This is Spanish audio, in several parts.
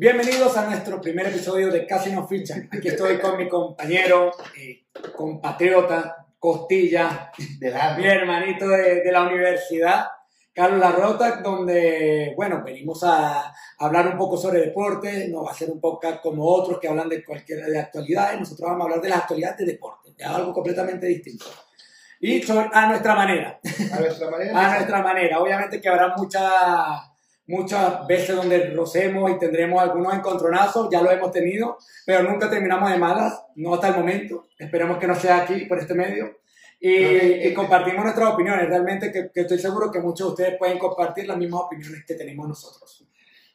Bienvenidos a nuestro primer episodio de Casi No Fichan. Aquí estoy con mi compañero, eh, compatriota, costilla, De la mi hermanito de, de la universidad, Carlos Larrota, donde, bueno, venimos a hablar un poco sobre deporte, no va a ser un podcast como otros que hablan de cualquier de actualidades, nosotros vamos a hablar de las actualidades de deporte, de algo completamente distinto. Y sobre- a nuestra manera, a nuestra manera. a nuestra manera. Obviamente que habrá muchas muchas veces donde rocemos y tendremos algunos encontronazos, ya lo hemos tenido, pero nunca terminamos de malas, no hasta el momento. Esperemos que no sea aquí por este medio. Y, y compartimos nuestras opiniones. Realmente que, que estoy seguro que muchos de ustedes pueden compartir las mismas opiniones que tenemos nosotros.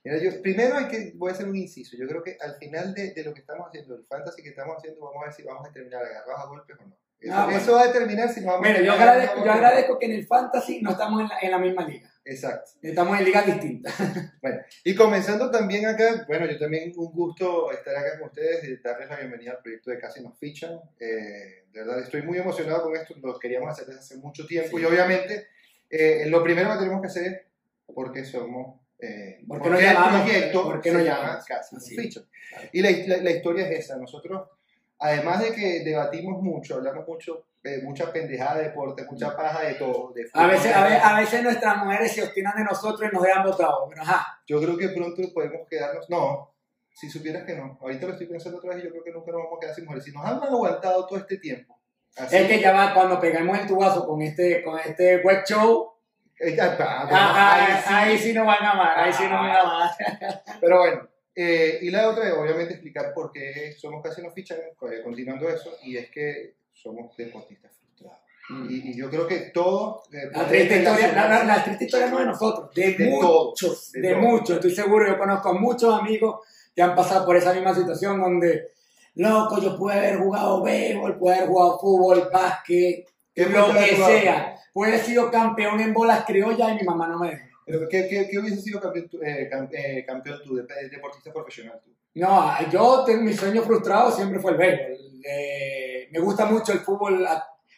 Mira, yo, primero hay que, voy a hacer un inciso. Yo creo que al final de, de lo que estamos haciendo, el fantasy que estamos haciendo, vamos a ver si vamos a terminar agarrados a golpes o no. Eso, Ah, bueno. eso va a determinar si nos vamos Mira, a yo agradezco, yo agradezco que en el fantasy no estamos en la, en la misma liga. Exacto. Estamos en ligas distintas. Bueno, y comenzando también acá, bueno, yo también un gusto estar acá con ustedes y darles la bienvenida al proyecto de Casi Nos Fichan. Eh, de verdad, estoy muy emocionado con esto, lo queríamos hacer desde hace mucho tiempo Sí. y obviamente eh, lo primero que tenemos que hacer es porque somos... Eh, ¿Por qué el llamamos? proyecto ¿Por qué nos llama? Casi Nos. Fichan. Y la, la- la historia es esa, nosotros, además de que debatimos mucho, hablamos mucho, eh, mucha pendejada de deporte, mucha paja de todo. de A fútbol, veces, a, ve- a veces nuestras mujeres se obstinan de nosotros y nos dejan votados. Yo creo que pronto podemos quedarnos. No, si supieras que no. Ahorita lo estoy pensando otra vez y yo creo que nunca nos vamos a quedar sin mujeres. Si nos han aguantado todo este tiempo. Así, Es que ya va cuando pegamos el tubazo con este, con este web show, Eh, ya está, ah, bueno, ah, ahí sí. ahí sí nos van a amar, ahí sí nos van a amar. Pero bueno. eh, y la otra obviamente explicar por qué somos casi nos fichan, eh, continuando eso, y es que somos deportistas frustrados. Y, y yo creo que todo. eh, La triste historia, la, la- la triste historia no de nosotros, de, De muchos, de, muchos. Estoy seguro, yo conozco a muchos amigos que han pasado por esa misma situación donde, loco, yo pude haber jugado béisbol, pude haber jugado fútbol, básquet, ¿Qué lo que sea. Pude haber sido campeón en bolas criollas y mi mamá no me dejó. Pero, ¿Qué, qué, qué hubiese sido campeón, eh, eh, campeón tú, de- deportista profesional tú? No, yo tengo mi sueño frustrado siempre fue el béisbol. Eh, me gusta mucho el fútbol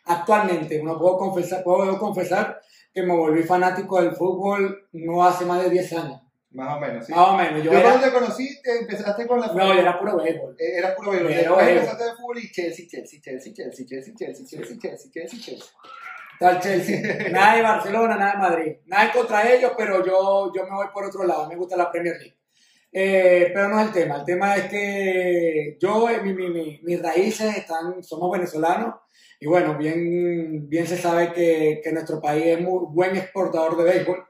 actualmente. No puedo confesar, puedo confesar que me volví fanático del fútbol no hace más de 10 años. Más o menos, ¿sí? Más o menos. Yo Yo era, cuando te conocí, te empezaste con la no, yo era puro béisbol. Eh, Eras puro béisbol. Después béisbol. empezaste de fútbol y Chelsea, Chelsea, Chelsea, Chelsea, Chelsea, Chelsea, Chelsea, Chelsea, Chelsea, Chelsea. El Chelsea. Nada de Barcelona, nada de Madrid. Nada contra ellos, pero yo, yo me voy por otro lado. Me gusta la Premier League. Eh, pero no es el tema. El tema es que yo, eh, mi, mi- mi- mis raíces están, somos venezolanos. Y bueno, bien, bien se sabe que, que nuestro país es muy buen exportador de béisbol,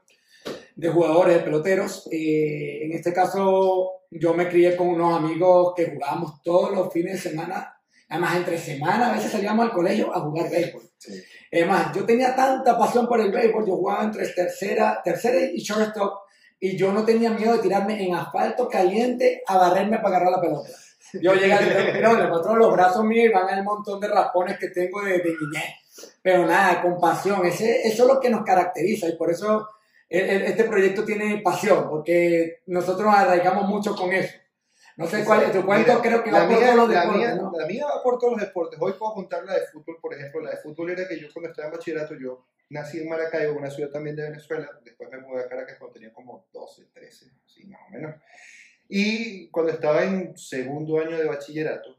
de jugadores, de peloteros. Eh, en este caso, yo me crié con unos amigos que jugábamos todos los fines de semana. Además, entre semana a veces salíamos al colegio a jugar béisbol. Sí. Es más, yo tenía tanta pasión por el béisbol, yo jugaba entre tercera, tercera y shortstop, y yo no tenía miedo de tirarme en asfalto caliente a barrerme para agarrar la pelota. Yo llegué al pero le los brazos míos y van el montón de raspones que tengo de, de niñez. Pero nada, con pasión, Ese, eso es lo que nos caracteriza y por eso el- el- este proyecto tiene pasión, porque nosotros nos arraigamos mucho con eso. No sé cuál es tu cuento, Mira, creo que la va por mía- todos los la deportes, mía- ¿no? La mía va por todos los deportes. Hoy puedo contar la de fútbol, por ejemplo. La de fútbol era que yo cuando estaba en bachillerato, yo nací en Maracaibo, una ciudad también de Venezuela. Después me mudé a Caracas cuando tenía como 12, 13, sí, más o menos. Y cuando estaba en segundo año de bachillerato,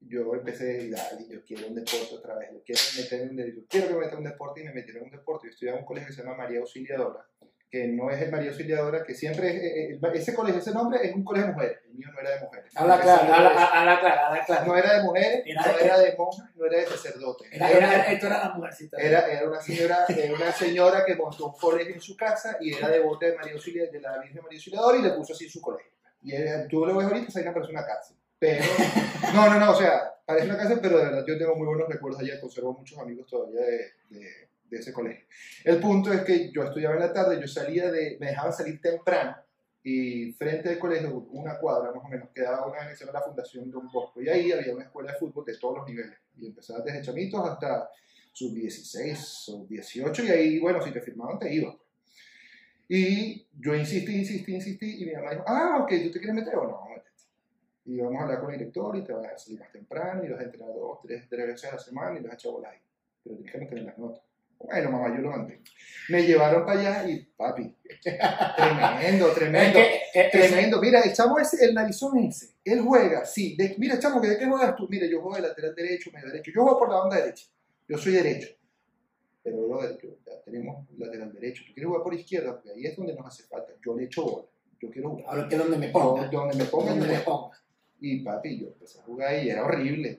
yo empecé a decir, "Dale, yo quiero un deporte otra vez, yo quiero meterme un, yo quiero que me meta un deporte y me metieron en un deporte. Yo estudiaba en un colegio que se llama María Auxiliadora, que no es el María Auxiliadora, que siempre es, eh, eh, ese colegio, ese nombre es un colegio de mujeres, el mío no era de mujeres. Habla, es- habla claro, habla claro. no era de mujeres, Era no de- era de monjas, no era de sacerdotes. Era, Era, era, esto era la mujercita. era, era una, señora, era una señora que montó un colegio en su casa y era devota de, María Auxilia- de la Virgen María Auxiliadora y le puso así su colegio. Y tú lo ves ahorita, parece una cárcel. Pero, no, no, no, o sea, parece una cárcel, pero de verdad yo tengo muy buenos recuerdos allá, conservo muchos amigos todavía de, de- de ese colegio. El punto es que yo estudiaba en la tarde, yo salía de, me dejaban salir temprano y frente al colegio, una cuadra más o menos, quedaba una que se llama la Fundación Don Bosco y ahí había una escuela de fútbol de todos los niveles y empezaba desde chamitos hasta sub 16, sub 18 y ahí, bueno, si te firmaban te ibas. Y yo insistí, insistí, insistí y mi mamá dijo, ah, ok, ¿tú te quieres meter o no? Y vamos a hablar con el director y te vas a salir más temprano y vas a entrenar dos, tres, tres veces a la semana y vas a echar bolas ahí. Pero tienes que mantener las notas. Bueno, mamá, yo lo mantengo. Me llevaron para allá y, papi, Tremendo, tremendo. Es que, eh, Tremendo. Mira, el chamo ese, el narizón ese, él juega, sí. De- mira, chamo, ¿de qué juegas tú? Mira, yo juego de lateral derecho, medio derecho. Yo juego por la banda derecha. Yo soy derecho. Pero, brother, ya tenemos lateral derecho. Tú quieres jugar por izquierda, porque ahí es donde nos hace falta. Yo le echo bola. Yo quiero jugar. Ahora que donde me ponga. donde me pongan, Donde me ponga. Y papi, yo empecé a jugar y era horrible.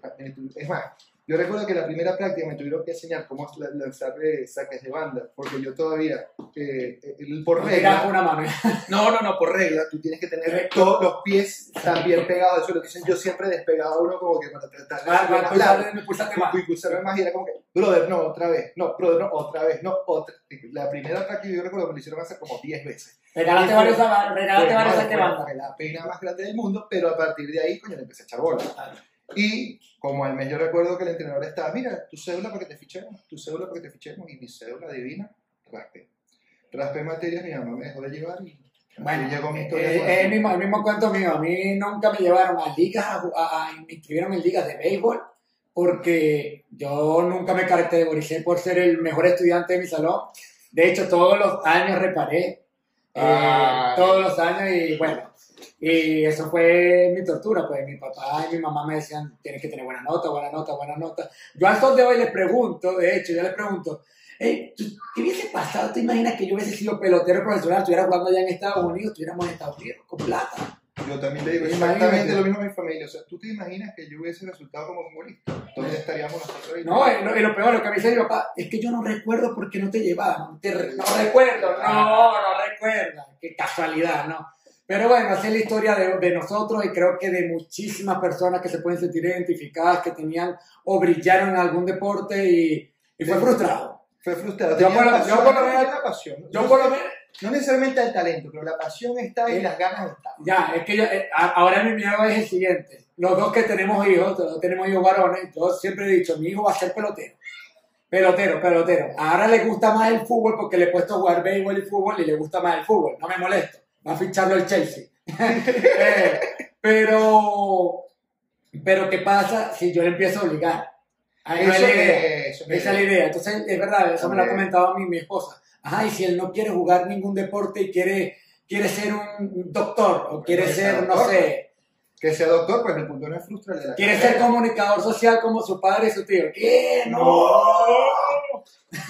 Es más, yo recuerdo que la primera práctica me tuvieron que enseñar cómo la- lanzar eh, saques de banda, porque yo todavía, eh, el, por regla, una mano. no, no, no, por regla, tú tienes que tener todos los pies también pegados al suelo. Entonces yo siempre despegaba uno como que para tratar de más pulsar- largo. me pulsaste más. Y impulsarme más y era como que, brother, no, otra vez, no, brother, no, otra vez, no, otra. La primera práctica yo recuerdo que lo hicieron hacer como 10 veces. Regalaste varios, regalaste Fue- varios no, saque fue- banda. la pena más grande del mundo, pero a partir de ahí, coño, le empecé a echar bola. Y como al mes yo recuerdo que el entrenador estaba, mira, tu cédula para que te fichemos, tu cédula para que te fichemos, y mi cédula divina, raspé. Raspé materias, mi mamá me dejó de llevar y Bueno, llegó mi historia. Eh, con- eh, el, mismo, el mismo cuento mío. A mí nunca me llevaron a ligas, a, a- a- me inscribieron en ligas de béisbol, porque yo nunca me caractericé por ser el mejor estudiante de mi salón. De hecho, todos los años reparé. eh, Ay. todos los años y bueno, y eso fue mi tortura, pues mi papá y mi mamá me decían, tienes que tener buena nota, buena nota, buena nota. Yo al sol de hoy les pregunto, de hecho, yo les pregunto, hey, ¿tú- ¿qué hubiese pasado? ¿Te imaginas que yo hubiese sido pelotero profesional, estuviera jugando allá en Estados Unidos, estuviéramos en Estados Unidos con plata? Yo también le digo Imagínate. exactamente lo mismo a mi familia. O sea, ¿tú te imaginas que yo hubiese resultado como futbolista? ¿Dónde estaríamos nosotros ahorita? No, y lo, y lo peor, lo que me dice mi papá, es que yo no recuerdo por qué no te llevaban. No recuerdo, no, no recuerda. Qué casualidad, ¿no? Pero bueno, esa es la historia de, de nosotros y creo que de muchísimas personas que se pueden sentir identificadas, que tenían o brillaron en algún deporte y, y fue frustrado. Fue frustrado. Yo por lo- pasión, yo por lo menos- la pasión. Yo No- por lo menos, No necesariamente el talento, pero la pasión está y Eh. las ganas están. ya, es que yo, eh, ahora mi miedo es el siguiente. Los dos que tenemos hijos, los dos tenemos hijos varones, yo siempre he dicho, mi hijo va a ser pelotero. Pelotero, pelotero. Ahora le gusta más el fútbol porque le he puesto a jugar béisbol y fútbol y le gusta más el fútbol. No me molesto. Va a ficharlo el Chelsea. Eh, pero, pero ¿qué pasa si yo le empiezo a obligar? Ahí no es Eso la idea. es- eso Esa es la idea. Entonces, es verdad, eso me lo ha comentado a mí mi esposa. Ajá, y si él no quiere jugar ningún deporte y quiere, quiere ser un doctor o quiere Bueno, ser, no doctor. sé, Que sea doctor, pues el punto no es frustrar de la quiere carrera. ser comunicador social como su padre y su tío. ¿Qué? No.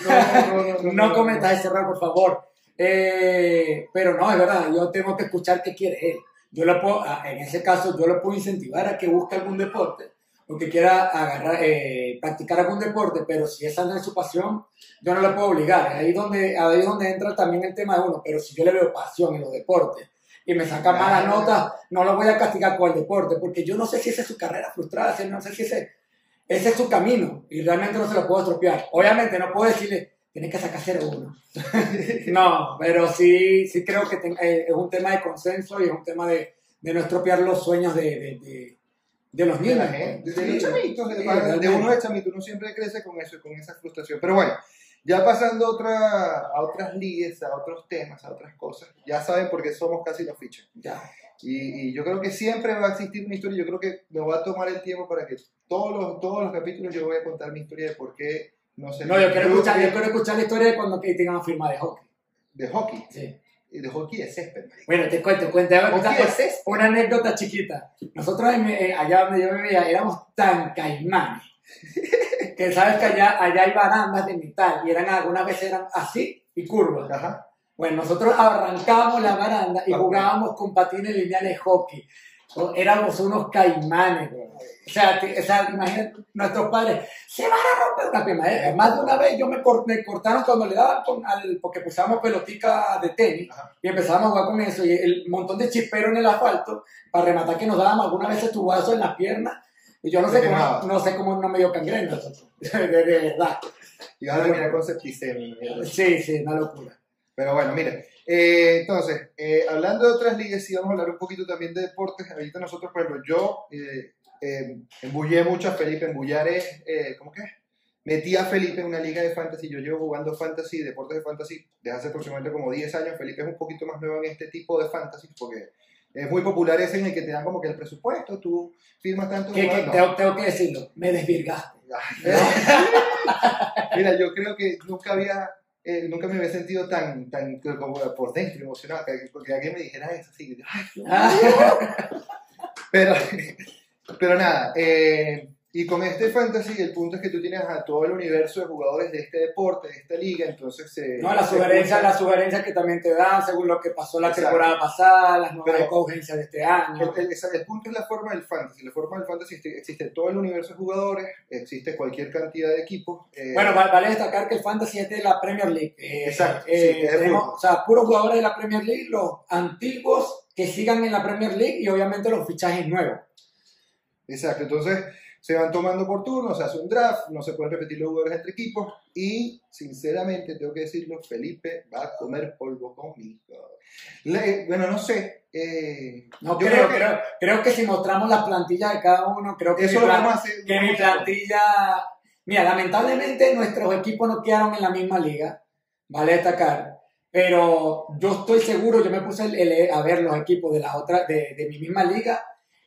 No, no, no, No cometas ese error, por favor. Eh, pero no, es verdad, yo tengo que escuchar qué quiere él. Yo lo puedo, ah, en ese caso, yo lo puedo incentivar a que busque algún deporte o que quiera agarrar, eh, practicar algún deporte, pero si esa no es su pasión, yo no lo puedo obligar. Ahí es donde, ahí donde entra también el tema de uno. Pero si yo le veo pasión en los deportes y me saca malas notas, no lo voy a castigar con el deporte, porque yo no sé si esa es su carrera frustrada, no sé si ese, ese es su camino y realmente no se lo puedo estropear. Obviamente no puedo decirle, tienes que sacar 0-1. no, pero sí, sí creo que ten- eh, es un tema de consenso y es un tema de, de no estropear los sueños de, de, de, de los niños. gente, de, los chamitos, de, de uno de chamito, uno siempre crece con eso, con esa frustración. Pero bueno, ya pasando a, otra, a otras ligas, a otros temas, a otras cosas, ya saben por qué somos casi los fichas. Ya. Y, y yo creo que siempre va a existir una historia, yo creo que me va a tomar el tiempo para que todos los, todos los capítulos yo voy a contar mi historia de por qué no sé. No, yo quiero, escuchar, yo quiero escuchar la historia de cuando tengan firma de hockey. De hockey, Sí. y de hockey de césped. marico. Bueno, te cuento, cuento. Una, de césped. una anécdota chiquita. Nosotros en- eh, allá donde yo vivía éramos tan caimanes que sabes que allá, allá hay barandas de metal y eran algunas veces eran así y curvas. Ajá. Bueno, nosotros arrancábamos la baranda y jugábamos con patines lineales hockey. Éramos unos caimanes. güey. O sea, o sea, imagínate, nuestros padres, se van a romper una pierna. Eh, Más de una vez yo me, cor- me cortaron cuando le daban con al, porque usábamos pelotica de tenis Ajá. y empezábamos a jugar con eso y el montón de chisperos en el asfalto para rematar que nos dábamos algunas veces tubazo en las piernas y yo no sé cómo, no sé cómo no me dio cangrena, de, verdad. Y ahora terminar con septicemia. Sí, sí, una locura. Pero bueno, mire, eh, entonces, eh, hablando de otras ligas, sí vamos a hablar un poquito también de deportes. Ahorita nosotros, por ejemplo, yo eh, eh, embullé mucho a Felipe, embullar es, eh, ¿cómo que es? Metí a Felipe en una liga de fantasy, yo llevo jugando fantasy, deportes de fantasy, desde hace aproximadamente como 10 años. Felipe es un poquito más nuevo en este tipo de fantasy, porque es muy popular ese en el que te dan como que el presupuesto, tú firmas tanto. Que no. tengo, tengo que decirlo, me desvirgaste. Mira, yo creo que nunca había eh, nunca me había sentido tan, tan como por dentro emocionado, que, que alguien me dijera eso, así, ¡ay, Dios mío! pero, pero nada, eh, y con este fantasy, el punto es que tú tienes a todo el universo de jugadores de este deporte, de esta liga, entonces... Eh, no, las se sugerencias, las sugerencias que también te dan según lo que pasó la Exacto. temporada pasada, las nuevas escogencias de este año. El, el- esa- el punto es la forma del fantasy. La forma del fantasy existe, existe todo el universo de jugadores, existe cualquier cantidad de equipos. eh, Bueno, va- vale destacar que el fantasy es de la Premier League. Eh, Exacto, eh, sí, es tenemos, o sea, puros jugadores de la Premier League, los antiguos que sigan en la Premier League y obviamente los fichajes nuevos. Exacto, entonces se van tomando por turno, se hace un draft, no se pueden repetir los jugadores entre equipos y sinceramente tengo que decirlo, Felipe va a comer polvo conmigo. Le- bueno, no sé. eh, No yo creo, creo, creo que si mostramos las plantillas de cada uno, creo que, eso mi, lo plan- vamos a hacer. que mi plantilla... Mira, lamentablemente nuestros equipos no quedaron en la misma liga, vale destacar, pero yo estoy seguro, yo me puse el- el- a ver los equipos de, la otra, de, de mi misma liga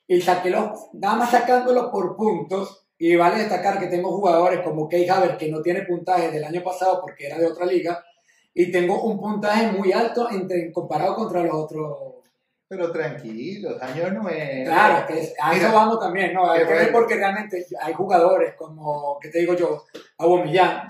y saqué los, nada más sacándolo por puntos, y vale destacar que tengo jugadores como Key Haver que no tiene puntaje del año pasado porque era de otra liga, y tengo un puntaje muy alto entre, comparado contra los otros Pero tranquilo, año nuevo. Claro, que a Mira, eso vamos también, ¿no? Hay que ver porque realmente hay jugadores como, ¿qué te digo yo? Aubameyang,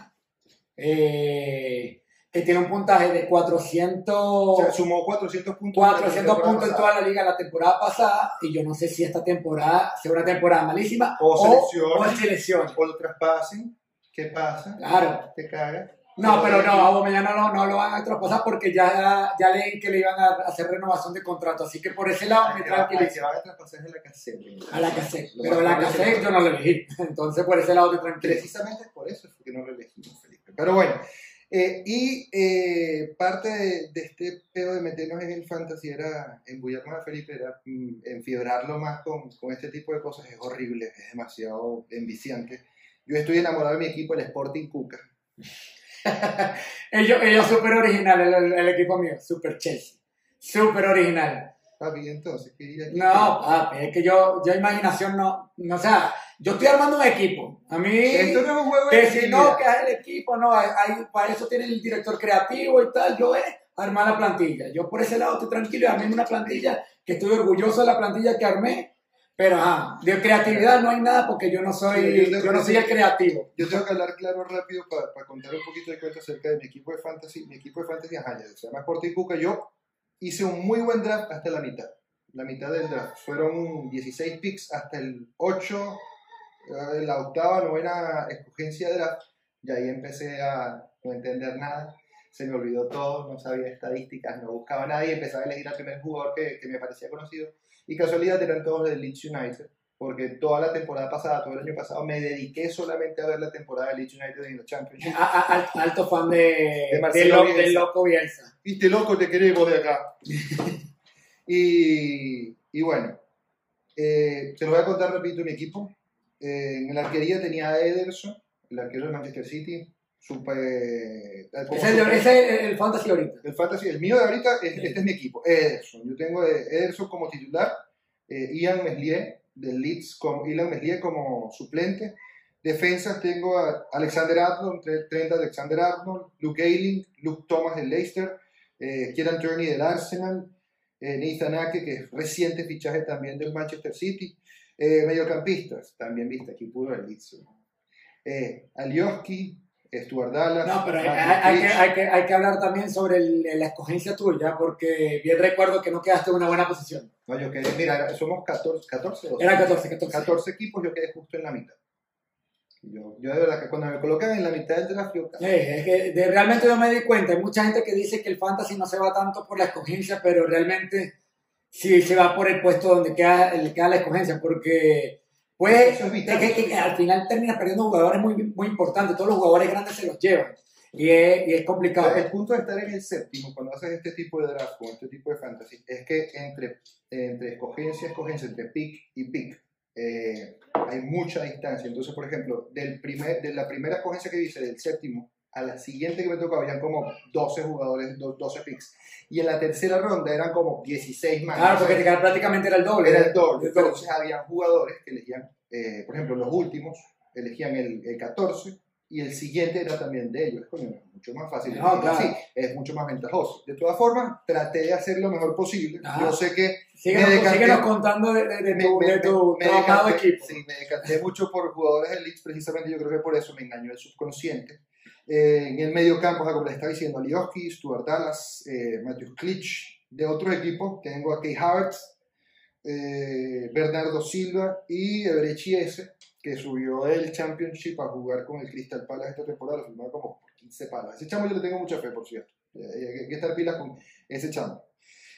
eh, que tiene un puntaje de 400, O sea, sumó 400 puntos. 400 la temporada puntos en toda la liga la temporada pasada y yo no sé si esta temporada sea una temporada malísima O selecciones. o es selección. O lo traspasen, ¿qué pasa? Claro. Te cagas. No, pero no, a Aubameyang no, lo- no lo van a traspasar porque ya, ya leí que le iban a hacer renovación de contrato, así que por ese lado me tranquilizo. van a traspasar es la cassette. A la cassette, Lo pero la es cassette yo no la elegí, entonces por ese lado estoy tranquilo. Precisamente por eso fue que no lo elegimos, Felipe. Pero bueno, eh, y eh, parte de, de este pedo de meternos en el fantasy era embullarnos a Felipe, era mm, enfiebrarlo más con, con este tipo de cosas. Es horrible, es demasiado enviciante. Yo estoy enamorado de mi equipo, el Sporting Cuca. ellos, ellos súper original, el, el- equipo mío, súper Chelsea. Súper original. Papi, entonces, ¿qué? No, papi, es que yo, yo imaginación no, no, o sea, yo estoy armando un equipo. A mí, Esto no es un juego que si no, que es el equipo, no, hay, hay- para eso tiene el director creativo y tal, yo es armar la plantilla. Yo por ese lado estoy tranquilo, armé una plantilla que estoy orgulloso de la plantilla que armé, pero ajá, de creatividad no hay nada porque yo no Sí, soy, yo yo no soy el creativo. Yo tengo que hablar claro rápido para contar un poquito de cuento acerca de mi equipo de fantasy. Mi equipo de fantasy, ajá, se llama Sporting Cuca. Yo hice un muy buen draft hasta la mitad. La mitad del draft. Fueron 16 picks hasta el 8, eh, la octava, novena escogencia de draft. Y ahí empecé a no entender nada. Se me olvidó todo, no sabía estadísticas, no buscaba nada y empezaba a elegir al primer jugador que, que me parecía conocido. Y casualidad eran todos de Leeds United porque toda la temporada pasada, todo el año pasado, me dediqué solamente a ver la temporada de Leeds United en. A- a- al- alto fan de, De de Marcelo lo- Bielsa. del loco Bielsa. Viste, loco, te queremos de acá. y, y bueno, eh, se lo voy a contar, repito, mi equipo. Eh, en la arquería tenía a Ederson, el arquero de Manchester City. Super, eh, Ese es el, super- ese es el fantasy ahorita. el fantasy, el mío de ahorita, es, este es mi equipo, Ederson. Yo tengo Ederson como titular, eh, Ian Meslier del Leeds, con Ian Meslier como suplente. Defensas tengo a Alexander Arnold, tre- Trent Alexander Arnold, Luke Ayling, Luke Thomas del Leicester, eh, Kieran Turney del Arsenal, eh, Nathan Ake, que es reciente fichaje también del Manchester City. Eh, mediocampistas, también viste aquí puro Leeds. ¿no? Eh, Alioski, Stuart Dallas. No, pero hay, hay- que, hay, que, hay que hablar también sobre el- la escogencia tuya, porque bien recuerdo que no quedaste en una buena posición. No, yo quedé, mira, somos 14, 14, 12. Era 14, 14. 14 equipos, yo quedé justo en la mitad. Yo, yo de verdad que cuando me colocan en la mitad del draft, yo Eh, es que de- realmente yo me di cuenta, hay mucha gente que dice que el fantasy no se va tanto por la escogencia, pero realmente sí se va por el puesto donde queda, el- queda la escogencia, porque pues es es que, que al final terminas perdiendo jugadores muy, muy importantes, todos los jugadores grandes se los llevan, y es, y es complicado. el punto de estar en el séptimo, cuando haces este tipo de draft con este tipo de fantasy, es que entre, entre escogencia y escogencia, entre pick y pick, eh, hay mucha distancia. Entonces, por ejemplo, del primer, de la primera escogencia que hice, del séptimo, a la siguiente que me tocaba, habían como 12 jugadores, do- 12 picks. Y en la tercera ronda eran como 16 más. Claro, porque prácticamente era el doble. Era el doble. Entonces había jugadores que elegían, eh, por ejemplo, los últimos elegían el, el 14 y el siguiente era también de ellos. Coño, es mucho más fácil. No, claro. así, es mucho más ventajoso. De todas formas, traté de hacer lo mejor posible. Ah. Yo sé que Síguenos, Me decanté- síguenos contando de, de- de me, tu, me- de tu me- decanté- equipo. sí, me decanté mucho por jugadores del Leeds, precisamente yo creo que por eso me engañó el subconsciente. Eh, en el medio campo, como le estaba diciendo, Alioski, Stuart Dallas, eh, Matthew Klitsch. De otro equipo, tengo a Kay Havertz, eh, Bernardo Silva y Everechi S, que subió el Championship a jugar con el Crystal Palace esta temporada, lo firmaron como por 15 palas. Ese chamo yo le tengo mucha fe, por cierto. Eh, hay que estar pilas con ese chamo.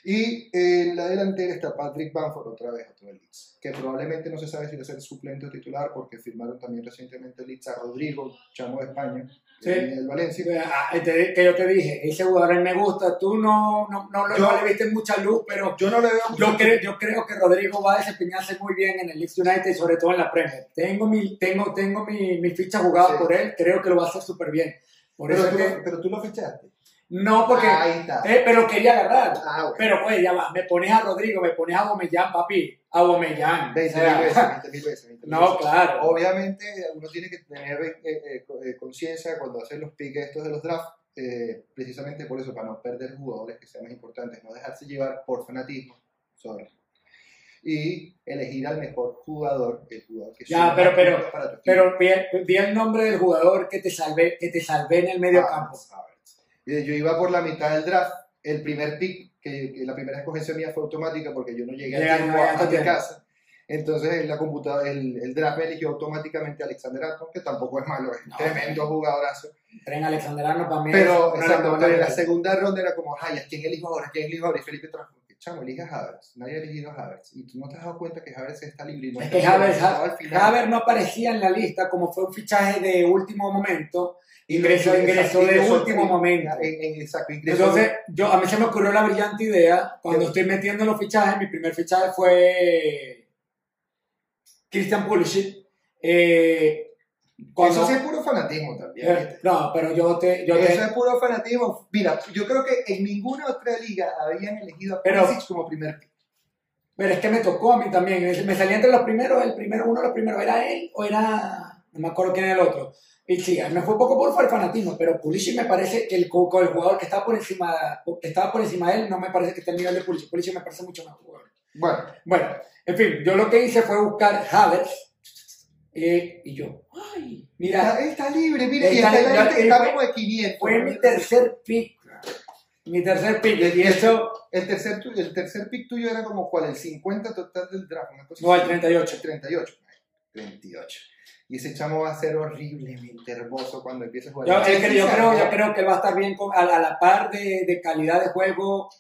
Y en la delantera está Patrick Bamford, otra vez, otro del Leeds, que probablemente no se sabe si va a ser suplente o titular, porque firmaron también recientemente Leeds a Rodrigo, chamo de España, Sí. del Valencia. Ah, te- que yo te dije, ese jugador a mí me gusta, tú no, no, no, Yo- no le viste mucha luz, pero Yo no le veo yo, creo, yo creo que Rodrigo va a desempeñarse muy bien en el Leeds United y sobre todo en la Premier. Tengo mi, tengo, tengo mi, mi ficha jugada Sí. por él, creo que lo va a hacer súper bien. Por pero, eso tú, es que, pero tú lo fichaste. No, porque, Ahí está. eh, pero quería agarrar. Ah, bueno. Pero pues ya va, me pones a Rodrigo, me pones a Bomellán, papi, a Bomellán. 20 O sea, mil veces, 20 mil veces. 20 mil no, veces. claro. Obviamente, uno tiene que tener eh, eh, conciencia cuando hace los piques estos de los drafts, precisamente por eso, para no perder jugadores que sean más importantes, no dejarse llevar por fanatismo, sobre. Y elegir al mejor jugador, el jugador que Ya, pero- pero- para tu. Pero vi, vi el nombre del jugador que te salvé, que te salvé en el medio Ah, campo. Y Yo iba por la mitad del draft, el primer pick, que, que la primera escogencia mía fue automática porque yo no llegué a tiempo a, mi casa. Entonces la computadora, el, el draft me eligió automáticamente a Alexander Atom, que tampoco es malo, es un No. tremendo jugadorazo. Tren Alexanderano para mí. Pero, exacto, pero en la segunda ronda era como, ay, ¿a quién elijo ahora? ¿A quién elijo ahora? Y Felipe trajo, chamo, elige a Havertz. Nadie ha elegido a Havertz. Y tú no te has dado cuenta que Havertz está libre. y no Es que Havertz, final. Havertz no aparecía en la lista como fue un fichaje de último momento. Ingresó, ingresó de último en- momento. en- en- exacto, ingresó. Entonces, yo, a mí se me ocurrió la brillante idea, cuando estoy metiendo los fichajes, mi primer fichaje fue Christian Pulisic. Eh, cuando- Eso sí es puro fanatismo también. eh, no, pero yo te... Yo te Eso es puro fanatismo. Mira, yo creo que en ninguna otra liga habían elegido a Pero- Pulisic como primer pick. Pero es que me tocó a mí también. Me salía entre los primeros, el primero, uno de los primeros, ¿era él o era.? No me acuerdo quién era el otro. Y sí, me fue un poco por el fanatismo, pero Pulisic me parece que el, el jugador que estaba por encima que estaba por encima de él no me parece que esté al nivel de Pulisic. Pulisic me parece mucho más jugador. Bueno, Bueno, en fin, yo lo que hice fue buscar Havertz eh, y yo, ay, mira, está, está libre, mira, y Está está, libre, y está fue- como de 500. fue mi tercer pick. Mi tercer pick. Y eso, El tercer, el tercer pick tuyo era como cuál, el 50 total del draft. Una cosa no, el así. 38. El 38. 38. Y ese chamo va a ser horriblemente hermoso cuando empiece a jugar. Yo, que yo creo, yo creo que él va a estar bien con- a, a la par de, de calidad de juego.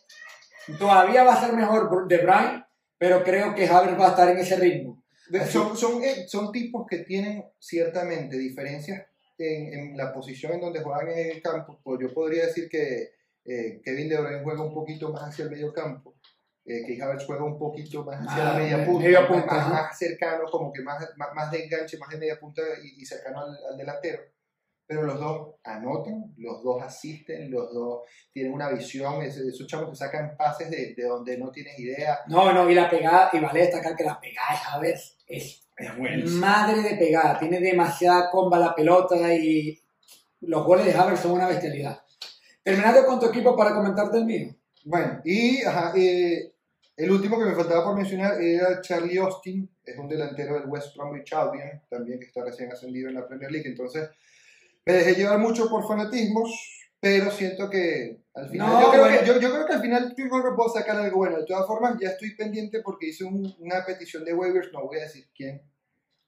Todavía va a ser mejor De Bruyne, pero creo que Havertz va a estar en ese ritmo. Son, son, eh, son tipos que tienen ciertamente diferencias en, en la posición en donde juegan en el campo. Pues yo podría decir que eh, Kevin De Bruyne juega un poquito más hacia el medio campo, eh, que Havertz juega un poquito más hacia Ah, la media me- punta, media más- punta, más, ajá. más cercano, como que más, más, más de enganche, más de media punta y, y cercano al, al delantero. Pero los dos anotan, los dos asisten, los dos tienen una visión, es- esos chavos que sacan pases de, de donde no tienes idea. No, no, y la pegada, y vale destacar que la pegada de Havertz es madre de pegada. Tiene demasiada comba la pelota y los goles de Havertz son una bestialidad. Terminando con tu equipo para comentarte el mío. Bueno, y ajá, eh, el último que me faltaba por mencionar era Charlie Austin, es un delantero del West Bromwich Albion, también que está recién ascendido en la Premier League, entonces me dejé llevar mucho por fanatismos, pero siento que al final, No, yo, creo bueno. que, yo, yo creo que al final yo creo que puedo sacar algo bueno, de todas formas ya estoy pendiente porque hice un- una petición de waivers, no voy a decir quién,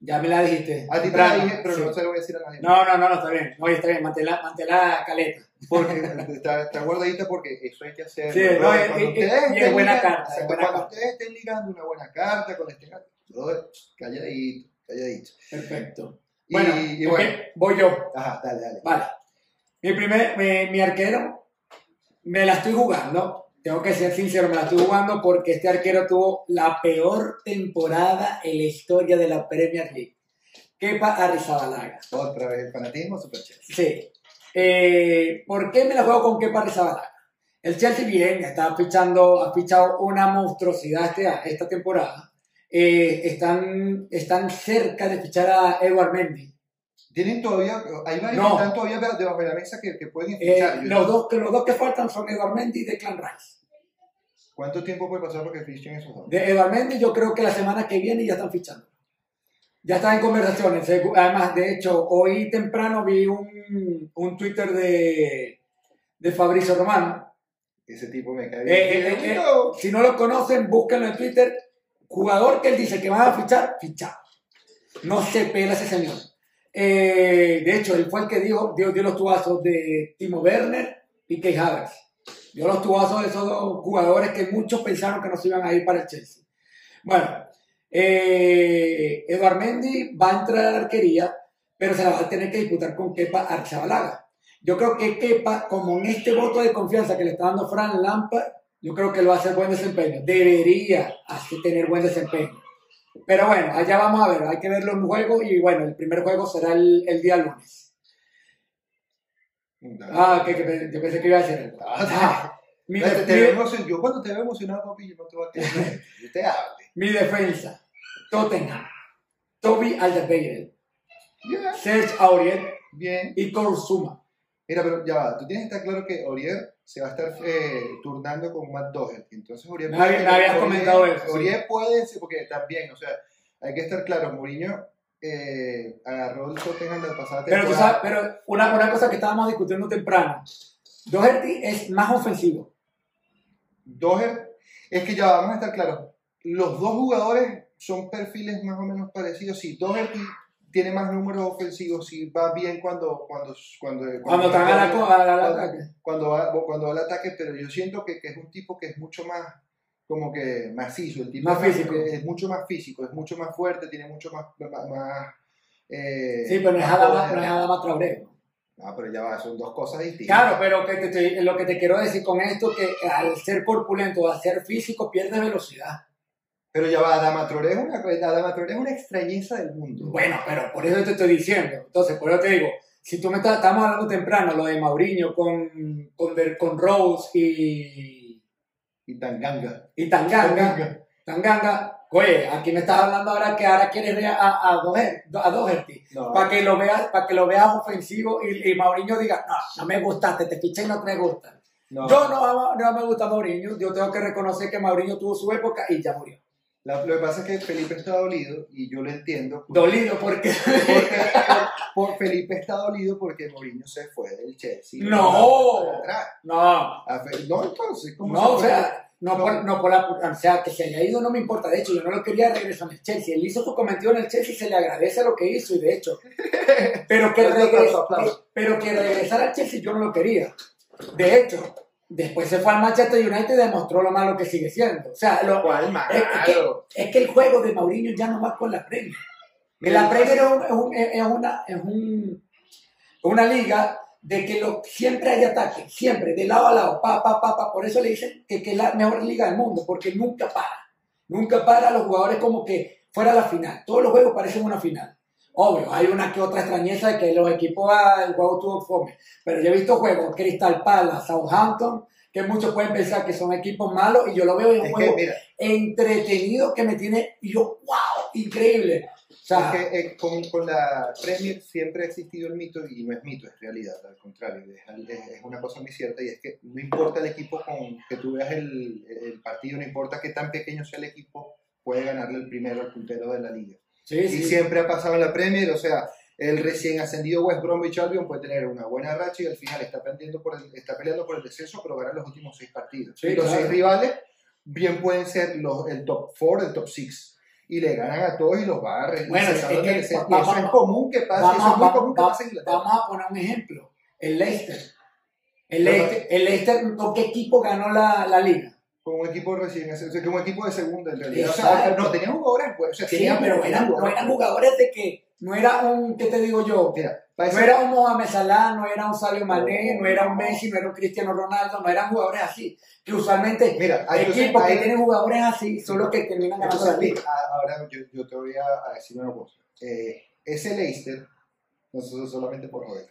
Ya me la dijiste. a ti te la dije, pero sí. no se lo voy a decir a nadie, No, no, no, no, está bien. No, está bien, mantela, mantela caleta. porque está, está guardadita porque eso hay que hacer. Sí, no, es buena carta, es buena cuando carta. ustedes estén ligando una buena carta, cuando estén todo calladito, calladito. Perfecto. Y- Bueno, y, ok, bueno, voy yo. ajá, dale, dale. Vale. Mi primer, mi, mi arquero, me la estoy jugando. Tengo que ser sincero, me la estoy jugando porque este arquero tuvo la peor temporada en la historia de la Premier League. Kepa Arrizabalaga. Otra vez el fanatismo, super chévere. Sí. Eh, ¿Por qué me la juego con Kepa Arrizabalaga? El Chelsea bien, está fichando, ha fichado una monstruosidad este- esta temporada. Eh, están, están cerca de fichar a Edward Mendy. Tienen todavía, hay varios No. que están todavía debajo de la mesa que, que pueden Eh, fichar. Yo- los, dos, que los dos que faltan son Edward Mendy y Declan Rice. ¿Cuánto tiempo puede pasar para que fichen esos dos? De Edward Mendy yo creo que la semana que viene ya están fichando. Ya están en conversaciones. Además, de hecho, hoy temprano vi un, un Twitter de, de Fabrizio Romano. Ese tipo me cae Eh, bien. eh, eh, No. Si no lo conocen, búsquenlo en Twitter. Jugador que él dice que van a fichar, fichado. No se pela ese señor. Eh, de hecho, él fue el que dijo, dio, dio los tubazos de Timo Werner y Key Havertz. Dio los tubazos de esos dos jugadores que muchos pensaron que no se iban a ir para el Chelsea. Bueno, eh, Eduard Mendy va a entrar a la arquería, pero se la va a tener que disputar con Kepa Arrizabalaga. Yo creo que Kepa, como en este voto de confianza que le está dando Fran Lampard, yo creo que lo va a hacer buen desempeño. Debería así tener buen desempeño. Pero bueno, allá vamos a ver, hay que verlo en juego y bueno, el primer juego será el, el día lunes. Ah, que, que- yo pensé que iba a decir algo. Ah, mi, Te, de- te mi- emocionado. Yo cuando te veo emocionado, papi, yo no te voy a. Yo te hable. mi defensa, Tottenham, Toby Alderweireld. Serge Aurier Bien. y Korsuma. Mira, pero ya va. Tú tienes que estar claro que Aurier se va a estar eh, turnando con Matt Doherty. Entonces, había- me habías comentado eso, sí. Aurier puede ser, porque también, o sea, hay que estar claro. Mourinho eh, agarró el Tottenham la pasada Pero, temporada. sabes, pero una, una cosa que estábamos discutiendo temprano, Doherty es más ofensivo. Doher, es que ya vamos a estar claros. Los dos jugadores son perfiles más o menos parecidos. Sí, Doherty tiene más números ofensivos, sí va bien cuando cuando cuando Cuando cuando- ataque. cuando va, cuando va al ataque, pero yo siento que, que es un tipo que es mucho más como que macizo, el tipo Más es, físico. es mucho más físico, es mucho más fuerte, tiene mucho más, más, más, eh, Sí, pero no es Adama, no es Adama Traoré. No, pero ya va, son dos cosas distintas. Claro, pero que te estoy- lo que te quiero decir con esto que al ser corpulento, al ser físico, pierde velocidad. Pero ya va, Adama Traoré es una, Traoré es una extrañeza del mundo. Bueno, pero por eso te estoy diciendo. Entonces, por eso te digo, si tú me estás, estamos hablando temprano, lo de Mauriño con, con, con Rose y, Y Tanganga. y Tanganga, Tanganga, oye, aquí me estás hablando ahora que ahora quieres ver a, a, a Doherty. No, para que lo veas para que lo veas ofensivo y, y Mauriño diga no no me gustaste te fiché y no me gusta no. yo no, no me gusta Mauriño yo tengo que reconocer que Mauriño tuvo su época y ya murió La- lo que pasa es que Felipe está dolido y yo lo entiendo. dolido porque Porque, por, por- Felipe está dolido porque Mourinho se fue del Chelsea. No. No Fe- No, entonces, ¿cómo no se o fue? sea no, No. Por, no por la o sea que se haya ido no me importa de hecho yo no lo quería regresar el Chelsea él hizo su cometido en el Chelsea y se le agradece lo que hizo y de hecho pero que, regres- aplauso. pero que regresara al Chelsea yo no lo quería de hecho después se fue al Manchester United y demostró lo malo que sigue siendo o sea lo, ¿Cuál malo? Es, es que, es que el juego de Mauriño ya no va con la Premier. La Premier es, un- es un- es una, es un- una liga de que lo, siempre hay ataque, siempre, de lado a lado, pa, pa, pa, pa. Por eso le dicen que, que es la mejor liga del mundo, porque nunca para. Nunca para los jugadores como que fuera la final. Todos los juegos parecen una final. Obvio, hay una que otra extrañeza de que los equipos, ah, el juego tuvo fome. Pero yo he visto juegos, Crystal Palace, Southampton, que muchos pueden pensar que son equipos malos, y yo lo veo en un juego que, mira, entretenido que me tiene, y yo, wow, increíble. O sea, es que eh, con, con la Premier siempre ha existido el mito y no es mito, es realidad, al contrario, es, es- es una cosa muy cierta y es que no importa el equipo con que tú veas el, el partido, no importa qué tan pequeño sea el equipo, puede ganarle el primero al puntero de la liga. Sí, Y sí. siempre ha pasado en la Premier, o sea, el recién ascendido West Bromwich Albion puede tener una buena racha y al final está peleando por el, está peleando por el descenso, pero ganar los últimos seis partidos. Sí, y los claro. seis rivales bien pueden ser los, el top 4, el top 6. Y le ganan a todos y los barren. Bueno, es que vamos- eso es común que pase, vamos, eso es muy común que pase en Inglaterra. vamos a poner un ejemplo. El Leicester. El Leicester, el Leicester ¿con qué equipo ganó la, la liga? Con un equipo recién o sea, que un equipo de segunda en realidad. O sea, Exacto. no, tenían jugadores, pues, o sea, Sí, tenían pero eran, no jugadores. eran jugadores de que no era un, ¿qué te digo yo? Mira, No era un Mohamed Salah, no era un Sadio Mané, no era un Messi, no era un Cristiano Ronaldo, no eran jugadores así. Que usualmente mira, hay- equipos hay- que tienen jugadores así son los que terminan ganando la liga. ahora yo, yo te voy a, a decir una cosa. Eh, ese Leicester Nosotros solamente por joder.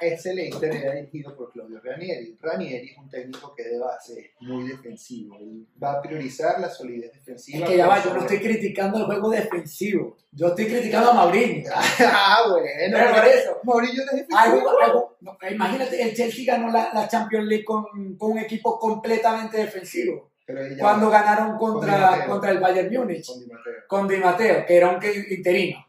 Ese Leicester era dirigido por Claudio Ranieri. Ranieri es un técnico que de base es muy defensivo. Él va a priorizar la solidez defensiva. Es que ya va, yo no estoy criticando el juego defensivo. Yo estoy criticando a Mourinho. ah, bueno. Pero por eso. Mourinho no es defensivo. Algo- algo- no, imagínate, el Chelsea ganó la, la Champions League con, con un equipo completamente defensivo. Pero Cuando ganaron contra, contra el Bayern Múnich, con Di Matteo. con Di Matteo, que era un interino.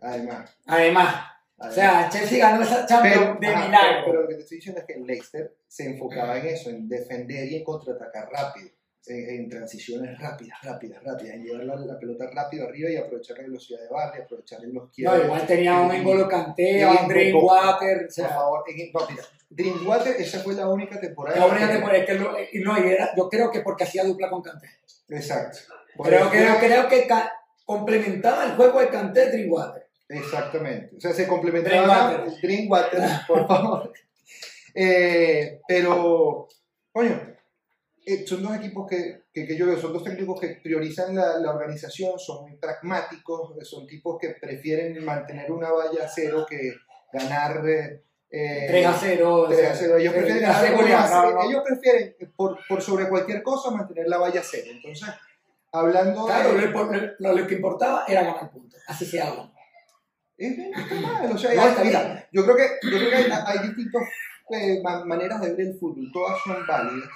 Además. Además, o sea, el Chelsea ganó esa Champions pero, de milagro. pero lo que te estoy diciendo es que el Leicester se enfocaba en eso, en defender y en contraatacar rápido, en, en transiciones rápidas, rápidas, rápidas, en llevar la, la pelota rápido arriba y aprovechar la velocidad de Barley, aprovechar en los No, quiebres. igual tenía un Y- N'Golo Kanté, un Drinkwater, o Por sea, favor, en- no, mira, Drinkwater, esa fue la única temporada. la única temporada que lo- y no, era- yo creo que porque hacía dupla con Kanté. Exacto. Por Creo, creo, creo que complementaba el juego de Kanté Drinkwater. Exactamente. O sea, se complementaba. Drinkwater. Drinkwater, por favor. Eh, pero, coño, eh, son dos equipos que, que, que yo veo, son dos técnicos que priorizan la, la organización, son muy pragmáticos, eh, son tipos que prefieren mantener una valla a cero que ganar. Eh, eh, 3 a 0. 3 a 0. Ellos prefieren, más- no, no. ellos prefieren, eh, por, por sobre cualquier cosa, mantener la valla a cero. Entonces, hablando Claro, de. lo, lo- lo que importaba era ganar puntos. Así se habla. Es bien, o sea, No, hay- mira, yo creo que, yo creo que hay, hay distintas eh, ma- maneras de ver el fútbol, todas son válidas,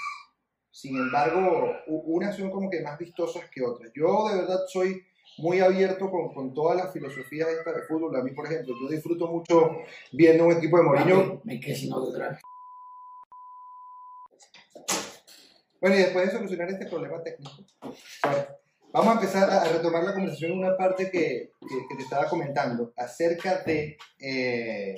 sin embargo, unas son como que más vistosas que otras. Yo de verdad soy muy abierto con, con todas las filosofías estas de fútbol. A mí, por ejemplo, yo disfruto mucho viendo un equipo de Mourinho. Me quedé sin otra. Bueno, y después de solucionar este problema técnico, vamos a empezar a, retomar la conversación en una parte que, que- que te estaba comentando acerca de, eh,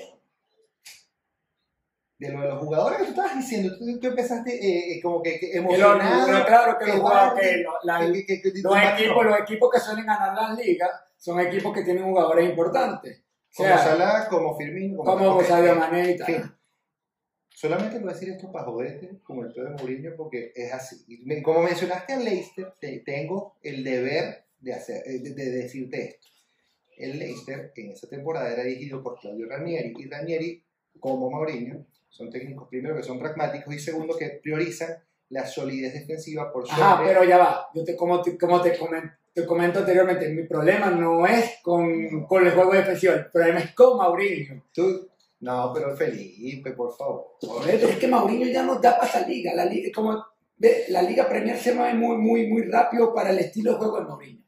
de lo de los jugadores que tú estabas diciendo. Tú, tú empezaste eh, eh, como que, que lo- emocionado. claro que los jugadores, los, equipos, los equipos que suelen ganar las ligas son equipos que tienen jugadores importantes. O como sea, Salah, como Firmino, como, como Sadio Mané y tal. fin. Solamente voy a decir esto para joderte como el pedo de Mourinho porque es así. Y Como mencionaste a Leicester, te- tengo el deber de, hacer, eh, de, de decirte esto. El Leicester en esa temporada era dirigido por Claudio Ranieri y Ranieri, como Mourinho, son técnicos primero que son pragmáticos y segundo que priorizan la solidez defensiva por sobre... Ajá, pero ya va. Yo te, como te, como te, te comento anteriormente, mi problema no es con, con el juego defensivo, el problema es con Mourinho. Tú- no, pero Felipe, por favor. Es que Mourinho ya no da para esa liga. La liga, como, ve, la liga Premier se mueve muy, muy, muy rápido para el estilo de juego de Mourinho.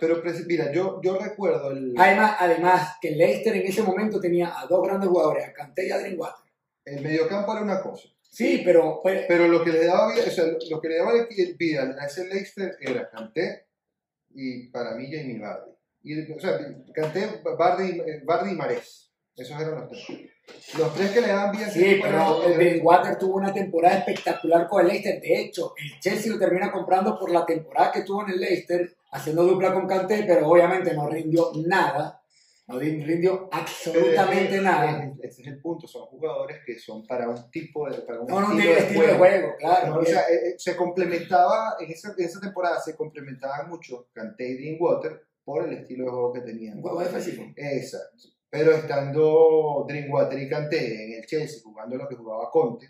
Pero mira, yo, yo recuerdo el, Además, además, que Leicester en ese momento tenía a dos grandes jugadores, a Kanté y a Drinkwater. el mediocampo era una cosa. Sí, pero pues, Pero lo que le daba vida, o sea, lo que le daba vida a ese Leicester era Kanté y para mí Jamie Vardy. Y, o sea, Kanté, Vardy, Vardy y Marés. Esos eran los tres. Los tres que le daban vida. sí, pero el Drinkwater tuvo una temporada espectacular con el Leicester. De hecho, el Chelsea lo termina comprando por la temporada que tuvo en el Leicester, haciendo dupla con Kanté, pero obviamente no rindió nada. No rindió absolutamente Eh, nada. eh, Ese es el punto. Son jugadores que son para un tipo de. Para un No, no estilo tiene estilo de juego, claro. No, o sea, eh, eh, se complementaba, en esa, en esa temporada se complementaban mucho Kanté y Drinkwater por el estilo de juego que tenían. un juego defensivo. Exacto. Pero estando Drinkwater y Kanté en el Chelsea jugando lo que jugaba Conte,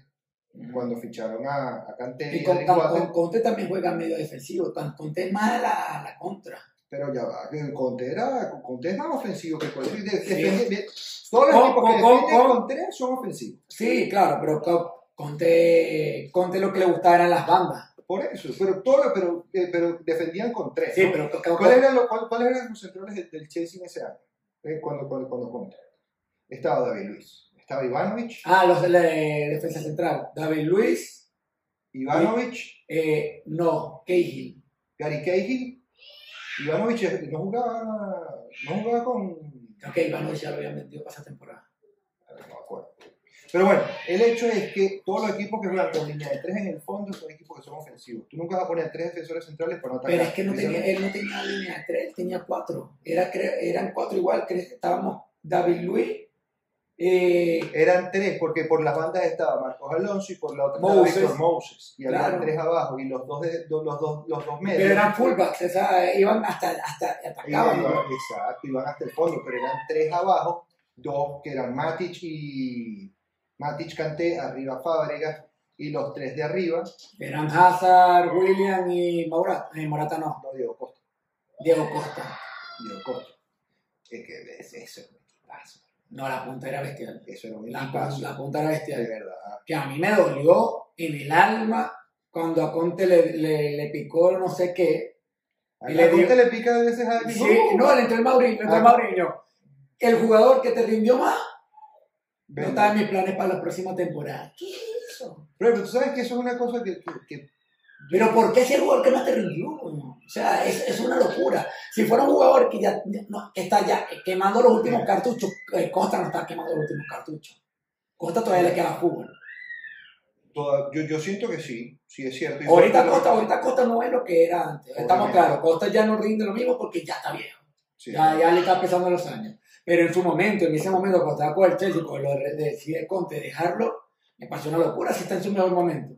cuando ficharon a, a Kanté y, con, con Conte también juega medio defensivo. tan- Conte es más a la, la contra. pero ya va, que Conte, era, Conte es más ofensivo que cualquier. Sí. todos los equipos que defienden con- con tres son ofensivos. Sí, claro, pero Co- Conte, Conte lo que le gustaba eran las bandas. Por eso, pero, todo, pero, eh, pero defendían con tres. Sí, ¿no? pero ¿Cuáles eran, los- cuál- cuáles eran los centrales del, del Chelsea en ese año? Eh, cuando, cuando, cuando Conte. Estaba David Luis, estaba Ivanovic, Ah, los de la defensa central. David Luis, Ivanovic, eh, no, Cahill. Gary Cahill. Ivanovic eh, no jugaba, no jugaba con. Creo que Ivanovic ya lo habían vendido para esa temporada. Pero bueno, el hecho es que todos los equipos que juegan con línea de tres en el fondo son equipos que son ofensivos. Tú nunca vas a poner tres defensores centrales para no atacar. Pero es que no tenía, él no tenía línea de tres, él tenía cuatro. Era, eran cuatro igual, cre- estábamos David Luis, Eh, Eran tres, porque por las bandas estaba Marcos Alonso y por la otra estaba Moses. Víctor Moses. Y había Claro. tres abajo y los dos, de, los dos, los dos medios. pero eran fullbacks, o sea, iban hasta, hasta atacaban. Iban- ¿no? exacto, iban hasta el fondo, pero eran tres abajo, dos que eran Matic y Matic Canté, arriba Fábregas, y los tres de arriba, Eran Hazard, William y Morata. Eh, Morata no, no Diego Costa. Diego Costa. Diego Costa. Es que es- eso es un equipazo. No, la punta era bestial. Eso era un La, equipazo. la punta era de bestial. verdad. Que a mí me dolió en el alma cuando a Conte le, le, le picó no sé qué. A Y la le dio- punta le pica de veces a Sí, no, le entró el Mauriño, le entró el Ah. Mauriño. El jugador que te rindió más no está en mis planes para la próxima temporada. ¿Qué es eso? Pero, pero tú sabes que eso es una cosa que, que- que- Pero ¿por qué ese jugador que más te rindió? O sea, es, es una locura. Si fuera un jugador que ya ya no, está ya quemando los últimos cartuchos, eh, Costa no está quemando los últimos cartuchos. Costa todavía le queda fútbol. toda- yo, yo siento que sí, sí es cierto. Y Ahorita Costa, ahorita Costa no es lo que era antes. Estamos claros, Costa ya no rinde lo mismo porque ya está viejo. Sí. Ya, ya le está pesando los años. Pero en su momento, en ese momento, cuando estaba con el Chelsea, con lo de, de, de Conte, dejarlo, me pareció una locura si está en su mejor momento.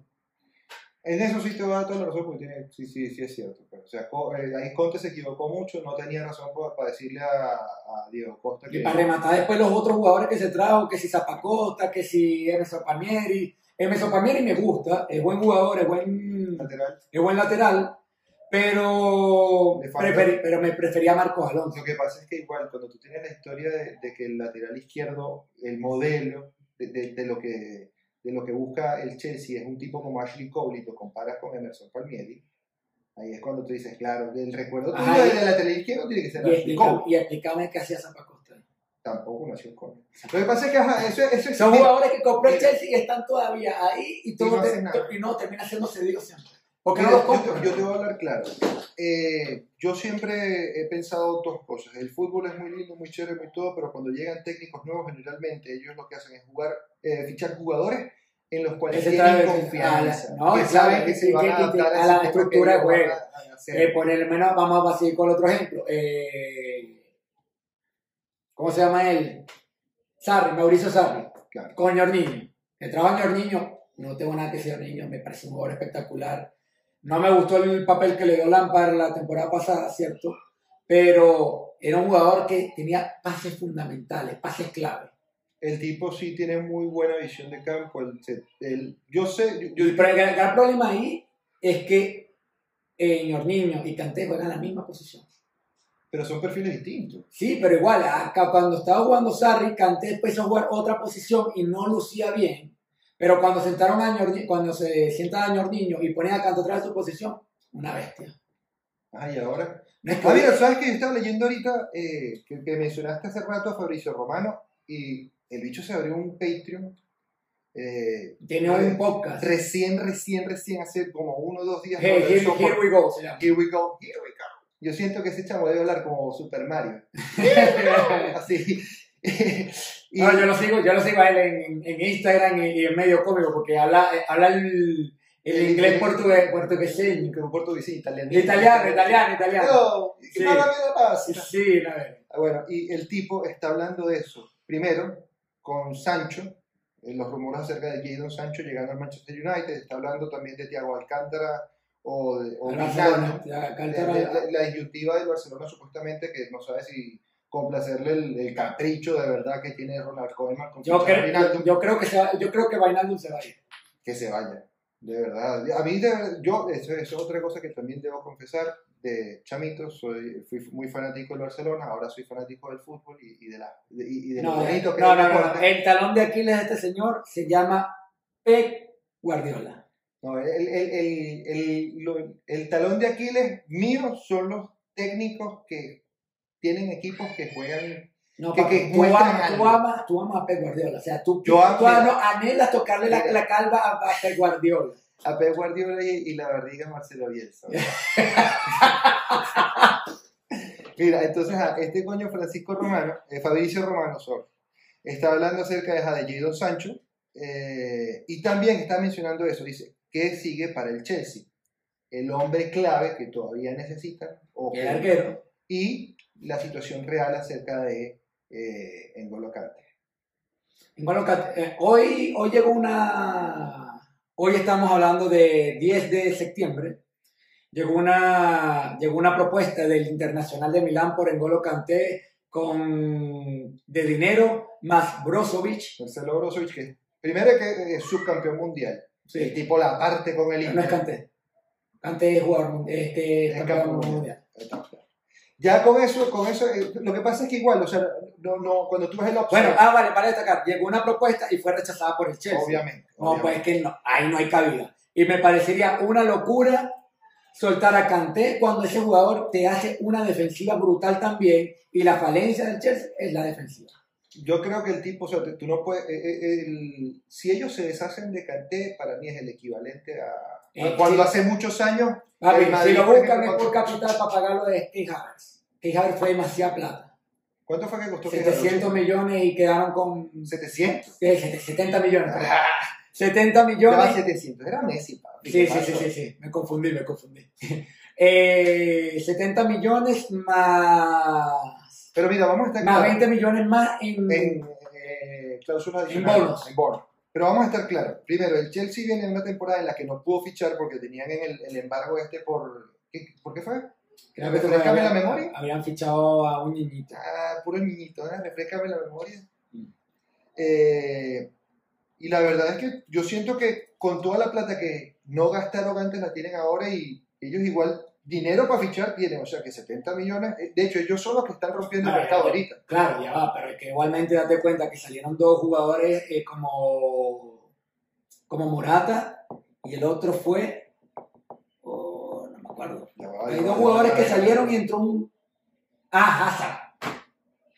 En eso sí te voy a dar toda la razón, porque tiene, sí, sí, sí es cierto. Pero, o sea, eh, ahí Conte se equivocó mucho, no tenía razón para, para decirle a, a Diego Costa Y que para rematar después los otros jugadores que se trajo, que si Zapacosta, que si Emerson Palmieri. Emerson Palmieri me gusta, es buen jugador, es buen, lateral. es buen lateral, pero, pero me prefería a Marcos Alonso. Lo que pasa es que igual, cuando tú tienes la historia de, de que el lateral izquierdo, el modelo de, de- de lo que, de lo que busca el Chelsea es un tipo como Ashley Cole y lo comparas con Emerson Palmieri, ahí es cuando tú dices, claro, el recuerdo tuyo del lateral izquierdo tiene que ser Ashley Cole. y explícame qué hacía Zapacosta. Tampoco nació Cole. Lo que pasa es que ajá, eso, eso es... Son jugadores que compró el Chelsea y están todavía ahí y, todo Y no te- y no termina siendo cedido siempre. No los yo, te- yo te voy a hablar claro. Eh, yo siempre he pensado dos cosas. El fútbol es muy lindo, muy chévere, muy todo, pero cuando llegan técnicos nuevos, generalmente ellos lo que hacen es jugar, eh, fichar jugadores en los cuales Ese tienen confianza, a la- no, que saben sabe, que se van a adaptar a la estructura de juego. Eh, por el menos vamos a seguir con otro ejemplo. Eh, ¿Cómo se llama él? Sarri, Mauricio Sarri. Claro. Con Ñorniño. Que trabaja Ñorniño. No tengo nada que decir de Ñorniño. Me parece un jugador espectacular. No me gustó el papel que le dio Lampard la temporada pasada, ¿cierto? Pero era un jugador que tenía pases fundamentales, pases clave. El tipo sí tiene muy buena visión de campo. el- yo sé, yo, yo- Pero el gran, gran problema ahí es que eh, Ñorniño y Kanté juegan la misma posición. pero son perfiles distintos. Sí, pero igual, acá cuando estaba jugando Sarri, Kanté empezó a jugar otra posición y no lucía bien. Pero cuando sentaron a Ñorni- cuando se sienta a Ñorniño y ponen a Kanté otra vez su posición, una bestia. Ay, ahora. No es que- Ah, mira, ¿sabes que yo estaba leyendo ahorita eh, que, que mencionaste hace rato a Fabricio Romano y el bicho se abrió un Patreon eh, tiene un podcast. recién, recién, recién, hace como uno o dos días. Hey, lo here, here we go, se llama. Here we go, here we go. Yo siento que ese chamo debe hablar como Super Mario. Así. y, No, yo lo sigo, yo lo sigo a él en, en- Instagram y, en medio cómico porque habla, eh, habla el, el El- inglés portugués, portugueseño. como portugués, italiano. Italiano, italiano, italiano. No, ¿qué Sí. pasa? Sí, a ver. Ah, Bueno, y el tipo está hablando de eso. Primero, con Sancho, eh, los rumores acerca de Jadon Sancho llegando al Manchester United. Está hablando también de Thiago Alcántara o de o Alcántara- de- la, la disyuntiva del Barcelona supuestamente que no sabe si complacerle el, el capricho de verdad que tiene Ronald Koeman con Yo, creo, Wijnaldum, yo creo que se va- yo creo que Wijnaldum se va a ir. que se vaya. De verdad. A mí, de- yo, eso, eso es otra cosa que también debo confesar. De chamito, soy, fui muy fanático del Barcelona, ahora soy fanático del fútbol y, y de, la, de, y de No, que no, el no, no, deporte. El talón de Aquiles de este señor se llama Pep Guardiola. No, el, el, el, el talón de Aquiles mío son los técnicos que tienen equipos que juegan. No, Que- que tú, amas, tú, amas, tú amas a Pep Guardiola. O sea, tú, Yo amo- tú no, anhelas tocarle la, la calva a, a Pep Guardiola. A Pep Guardiola y, y la barriga a Marcelo Bielsa. Mira, entonces a este coño Francisco Romano, eh, Fabricio Romano, sorry, está hablando acerca de, Jadon Sancho eh, y también está mencionando eso. Dice, ¿qué sigue para el Chelsea? El hombre clave que todavía necesitan o El que- arquero. y la situación real acerca de eh, N'Golo eh, hoy, hoy llegó una... Hoy estamos hablando de 10 de septiembre. Llegó una, llegó una propuesta del Internacional de Milán por N'Golo Kanté con, de dinero más Brozovic. Marcelo Brozovic, que primero que es subcampeón mundial. Sí. El tipo la parte con el Pero no es Inter. Kanté. Kanté es jugador este, Es campeón campeón mundial. Ya con eso, con eso, eh, lo que pasa es que igual, o sea, no, no, cuando tú ves el upside, Bueno, ah, vale, para destacar, llegó una propuesta y fue rechazada por el Chelsea. obviamente. No, pues obviamente. es que no, ahí no hay cabida. Y me parecería una locura soltar a Kanté cuando ese jugador te hace una defensiva brutal también y la falencia del Chelsea es la defensiva. Yo creo que el tipo, o sea, tú no puedes, eh, eh, el- si ellos se deshacen de Kanté, para mí es el equivalente a Eh, cuando sí. hace muchos años, Papi, el Madrid, si lo buscan es por capital para pagarlo de Key Havertz. Key Havertz fue demasiada plata. ¿cuánto fue que costó? que 700 millones y quedaron con 700. ¿qué? 70 millones. Ah, 70 ya millones. va 700, era Messi, papi. Sí, ¿qué sí, sí, sí, sí, me confundí, me confundí. Eh, 70 millones más, Pero mira, vamos a estar más claros. 20 millones más en, en eh, cláusulas En bonos. En bonos. Pero vamos a estar claros. Primero, el Chelsea viene en una temporada en la que no pudo fichar porque tenían en el, el embargo este por... ¿qué, ¿Por qué fue? creo que refrescame la memoria. Habían fichado a un niñito. Ah, puro niñito, ¿eh? Refrescame la memoria. Mm. Eh, y la verdad es que yo siento que con toda la plata que no gastaron antes la tienen ahora y ellos igual dinero para fichar tienen, o sea que 70 millones, eh, de hecho ellos son los que están rompiendo el Ah, mercado ahorita. Claro, ya va, pero es que igualmente date cuenta que salieron dos jugadores eh, como, como Morata y el otro fue, oh, no me acuerdo. Va, Hay dos jugadores que salieron y entró un... Ah, Hazard.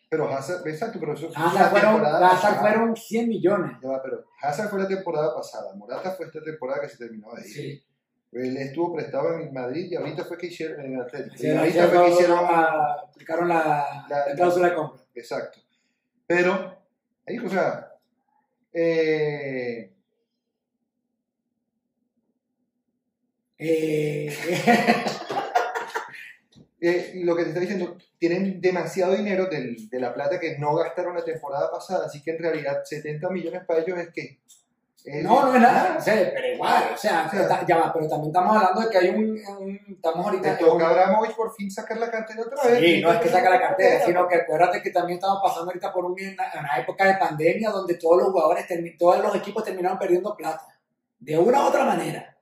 Pero Hazard, exacto, pero eso Hazard fueron, Hazard fueron 100 millones. Ya va, pero Hazard fue la temporada pasada, Morata fue esta temporada que se terminó de ir. Sí. Él estuvo prestado en Madrid y ahorita fue que hicieron en el Atlético. Sí, y ahorita fue que hicieron... ah, aplicaron la, La- la cláusula de compra. Exacto. Pero, ahí, o sea, eh, Eh, eh, lo que te está diciendo, tienen demasiado dinero del- de la plata que no gastaron la temporada pasada, así que en realidad 70 millones para ellos es que... es- no, no es nada, sea, pero igual, o sea, está- ya va, pero también estamos hablando de que hay un, un- estamos Te ahorita en toca un- Abramovich por fin sacar la cartera otra vez. Sí, no es que saca la cartera, sino que acuérdate que también estamos pasando ahorita por un- una, una época de pandemia donde todos los jugadores, todos los equipos terminaron perdiendo plata, de una u otra manera.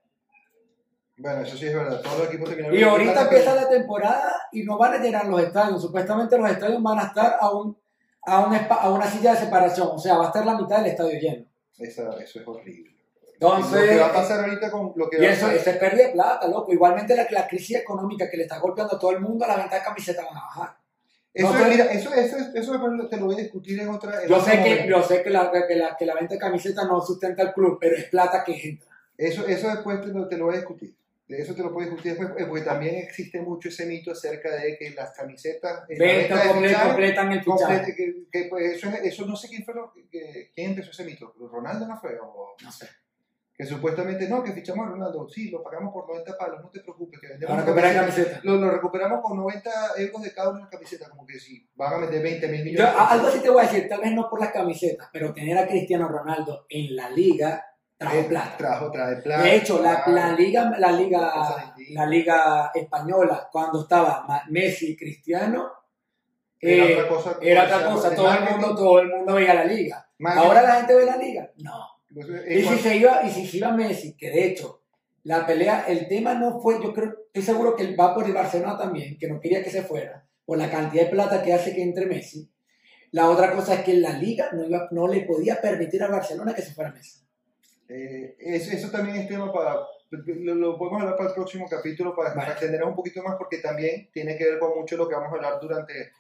Bueno, eso sí es verdad, todos los equipos terminaron... Y ahorita plata, empieza la temporada y no van a llenar los estadios. Supuestamente los estadios van a estar a, un, a, un a una silla de separación. O sea, va a estar la mitad del estadio lleno. Pero Eso, es horrible. Entonces, lo que va a pasar ahorita con lo que y va a eso, es pérdida de plata, loco. Igualmente la, la crisis económica que le está golpeando a todo el mundo, las ventas de camisetas van a bajar. Eso, No, es- mira, eso, eso, eso después te lo voy a discutir en otra. en Yo sé que, yo sé que, la, que, la, que la venta de camisetas no sustenta el club, pero es plata que entra. Eso, eso después te lo, te lo voy a discutir. De eso te lo discutir después, eh, porque también existe mucho ese mito acerca de que las camisetas. eh, la de comple- completan el fichaje. que, que, pues, eso, es- eso no sé quién fue lo, que, quién empezó ese mito. ¿Ronaldo no fue? O, No sé. que supuestamente no, que fichamos a Ronaldo. Sí, lo pagamos por 90 palos, no te preocupes. Que vendemos una camiseta. camisetas. Lo, lo recuperamos con 90 euros de cada una camiseta. Como que si van a meter 20 mil Yo, millones. a- algo así te voy a decir, tal vez no por las camisetas, pero tener a Cristiano Ronaldo en la liga trajo Eh, plata. Trajo, trae plata. De hecho, la, la liga, la liga, la liga española, cuando estaba Messi y Cristiano, Era eh, otra cosa. era otra cosa. de Todo el mundo, todo el mundo veía la liga. Marketing. Ahora la gente ve la liga. No. Entonces, Y en si se iba, y si se iba Messi, que de hecho, la pelea, el tema no fue, yo creo, estoy seguro que él va por el Barcelona también, que no quería que se fuera, por la cantidad de plata que hace que entre Messi. La otra cosa es que la liga no, iba- no le podía permitir a Barcelona que se fuera Messi. Eh, eso, eso también es tema para. Lo, lo podemos hablar para el próximo capítulo para, para extendernos un poquito más, porque también tiene que ver con mucho lo que vamos a hablar durante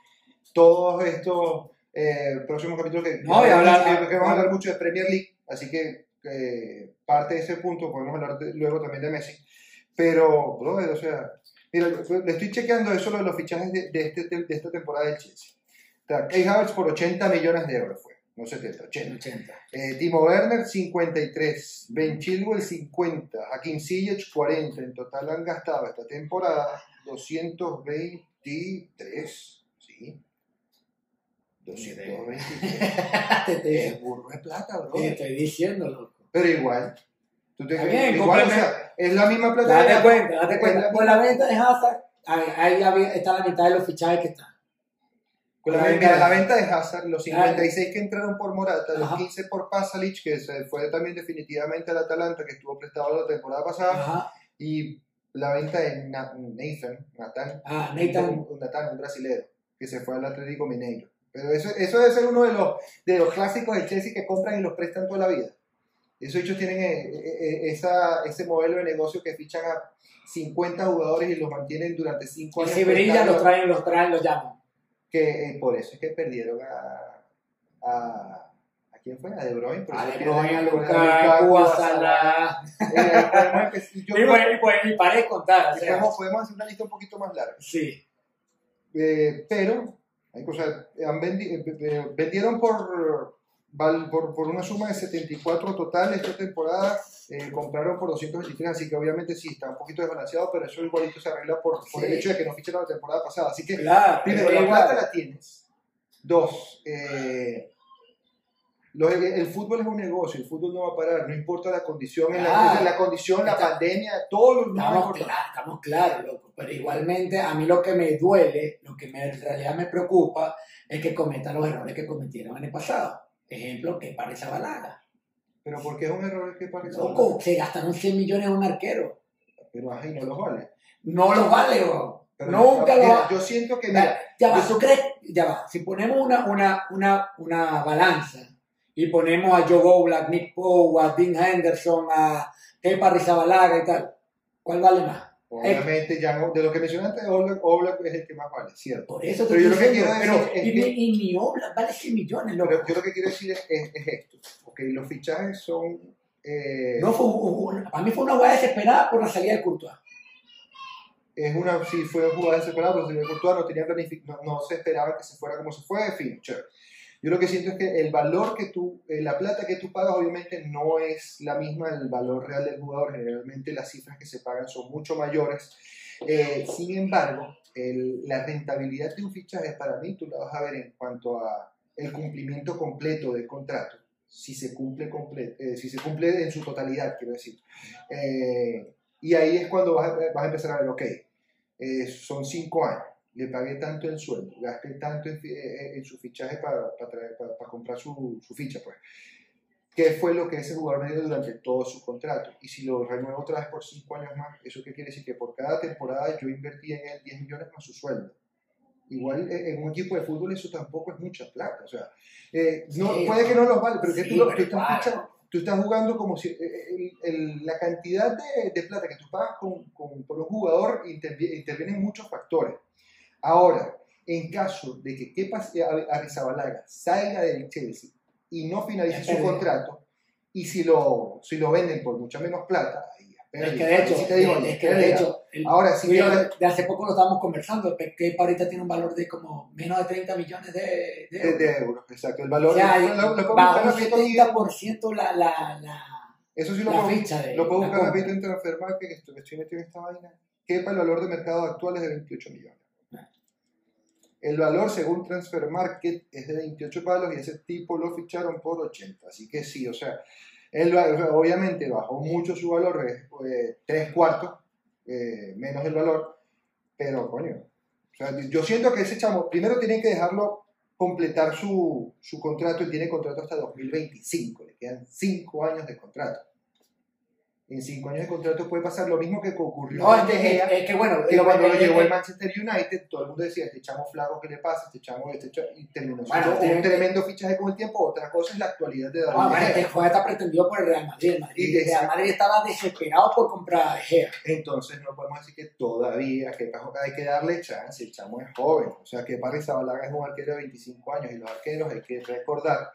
todos estos eh, próximos capítulos. Que, No, hablar- vamos a- que vamos a hablar mucho de Premier League, así que eh, parte de ese punto podemos hablar de- luego también de Messi. Pero, brother, o sea, mira, le estoy chequeando eso lo de los fichajes de, de este, de esta temporada del Chelsea. O sea, Havertz por 80 millones de euros fue, no 70, 80. 80. Eh, Timo Werner 53, Ben Chilwell 50, Hakim Ziyech 40. En total han gastado esta temporada 223, ¿sí? 223. te, estoy, es burro de plata, bro. te estoy diciendo, loco. Pero igual. Tú te bien, igual, o sea, es la misma plata. Date cuenta, date cuenta. Con la venta de Hazard, ahí, está la mitad de los fichajes que están. La, La venta, la de- venta de Hazard, los 56 que entraron por Morata, los Ajá. 15 por Pasalic, que se fue también definitivamente al Atalanta, que estuvo prestado la temporada pasada, Ajá. y la venta de Na- Nathan, Nathan, Ah, Nathan. un, Nathan, un brasilero, que se fue al Atlético Mineiro. Pero eso, eso debe ser uno de los, de los clásicos del Chelsea que compran y los prestan toda la vida. Esos hechos tienen eh, eh, eh, esa, ese modelo de negocio que fichan a 50 jugadores y los mantienen durante 5 Y años. si brilla, los traen, los traen, los llaman. Que eh, por eso es que perdieron a, a ¿a quién fue? A De Bruyne. A De Bruyne, a Lukaku, a Salah. Y paré de contar. o que sea, podemos, hacer una lista un poquito más larga. Sí. Eh, pero, hay cosas, han vendi- eh, vendieron por, por, por una suma de 74 total esta temporada, eh, compraron por 223, así que obviamente sí, está un poquito desbalanceado, pero eso igualito se arregla por, por el hecho de que no ficharon la temporada pasada. Así que Claro. Primero, la plata la tienes. Dos, eh, lo- el fútbol es un negocio, el fútbol no va a parar, no importa la condición, en la, la condición, la pandemia, todo lo Estamos, claros, estamos claros, loco. Pero igualmente, a mí lo que me duele, lo que me, en realidad me preocupa, es que cometan los errores que cometieron en el pasado. Ejemplo, que parece Balaga. Pero porque es un error que parece. Loco, se gastaron 100 millones en un arquero. Pero ajá, y no los vale. No los vale, bro. Pero, Nunca lo mira, va- Yo siento que, mira, ya va, ¿tú crees? Ya va. Si ponemos una, una, una, una balanza y ponemos a Joe Oblak, Nick Poe, a Dean Henderson, a Kepa Rizabalaga y tal, ¿cuál vale más? Obviamente, ya de lo que mencionaste, Oblak, Oblak es el que más vale, cierto. Por eso te Pero yo lo que quiero pero, decir es y, que- ni- y Oblak vale 100 millones, loco. Pero yo lo que quiero decir es, es- es esto. Ok, los fichajes son. eh, No fue, un- para mí fue una hueá desesperada por la salida de Courtois. es una, sí, fue jugada desesperada, pero el señor Courtois no tenía no, no se esperaba que se fuera como se fue, en fin, chévere. Yo lo que siento es que el valor que tú, eh, la plata que tú pagas obviamente no es la misma del valor real del jugador, generalmente las cifras que se pagan son mucho mayores. Eh, sin embargo, la rentabilidad de un fichaje para mí tú la vas a ver en cuanto a el cumplimiento completo del contrato, si se cumple, comple- eh, si se cumple en su totalidad, quiero decir. Y ahí es cuando vas a, vas a empezar a ver, ok, son cinco años, le pagué tanto en sueldo, gasté tanto en, fi- eh, en su fichaje para, para, traer- para- para comprar su, su ficha, pues. ¿Qué fue lo que ese jugador me dio durante todo su contrato? Y si lo renuevo otra vez por cinco años más, ¿eso qué quiere decir? Que por cada temporada yo invertí en él 10 millones más su sueldo. Igual eh, en un equipo de fútbol eso tampoco es mucha plata. O sea, eh, no, Sí, puede que no los vale, pero que sí, tú, lo- pero tú estás igual. fichando- tú estás jugando como si eh, el- el- la cantidad de, de plata que tú pagas con, con- por un jugador intervi- intervienen muchos factores. Ahora, en caso de que Kepa Arrizabalaga salga del Chelsea y no finalice su contrato, y si lo, si lo venden por mucha menos plata, ahí Es que de hecho, Ahí sí te digo, es que de hecho, el- Ahora sí que- de, de hace poco lo estábamos conversando, que Kepa ahorita tiene un valor de como menos de 30 millones de, de de, euros. de euros, exacto. El valor, O sea, lo, lo- lo bajó un rapidito aquí. 70% la, la, la, Eso sí lo la puedo, ficha de lo puedo la buscar rapidito en Transfermarkt, que estoy metido en esta vaina. Kepa, el valor de mercado actual es de 28 millones. El valor según Transfer Market es de 28 palos y ese tipo lo ficharon por 80. Así que sí, o sea, él obviamente bajó mucho su valor, eh, tres cuartos eh, menos el valor, pero coño, o sea, yo siento que ese chamo, primero tienen que dejarlo completar su, su contrato y tiene contrato hasta 2025, le quedan 5 años de contrato. En 5 años de contrato puede pasar lo mismo que ocurrió No, es que, Gea, es que bueno, que cuando lo llevó eh, el Manchester United, todo el mundo decía, este chamo flaco, ¿qué le pasa? Este chamo, este chamo, y terminó Bueno, un tremendo fichaje con el tiempo. Otra cosa es la actualidad de David Ah, De bueno, este está pretendido por el Real Madrid. El, Madrid, Y el Real Madrid estaba desesperado por comprar a De Gea. Entonces no podemos decir que todavía, que hay que darle chance, el chamo es joven. O sea, que Parry Zabalaga es un arquero de 25 años y los arqueros hay que recordar.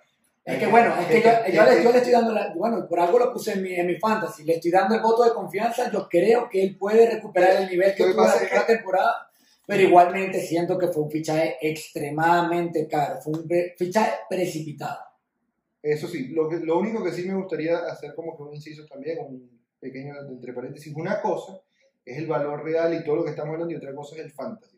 Es que bueno, es que yo, yo le, yo le estoy dando, la, bueno, por algo lo puse en mi, en mi fantasy, le estoy dando el voto de confianza, yo creo que él puede recuperar el nivel que tuvo la primera temporada, pero igualmente siento que fue un fichaje extremadamente caro, fue un fichaje precipitado. Eso sí, lo, que, lo único que sí me gustaría hacer como que un inciso también, un pequeño entre paréntesis, una cosa es el valor real y todo lo que estamos hablando y otra cosa es el fantasy.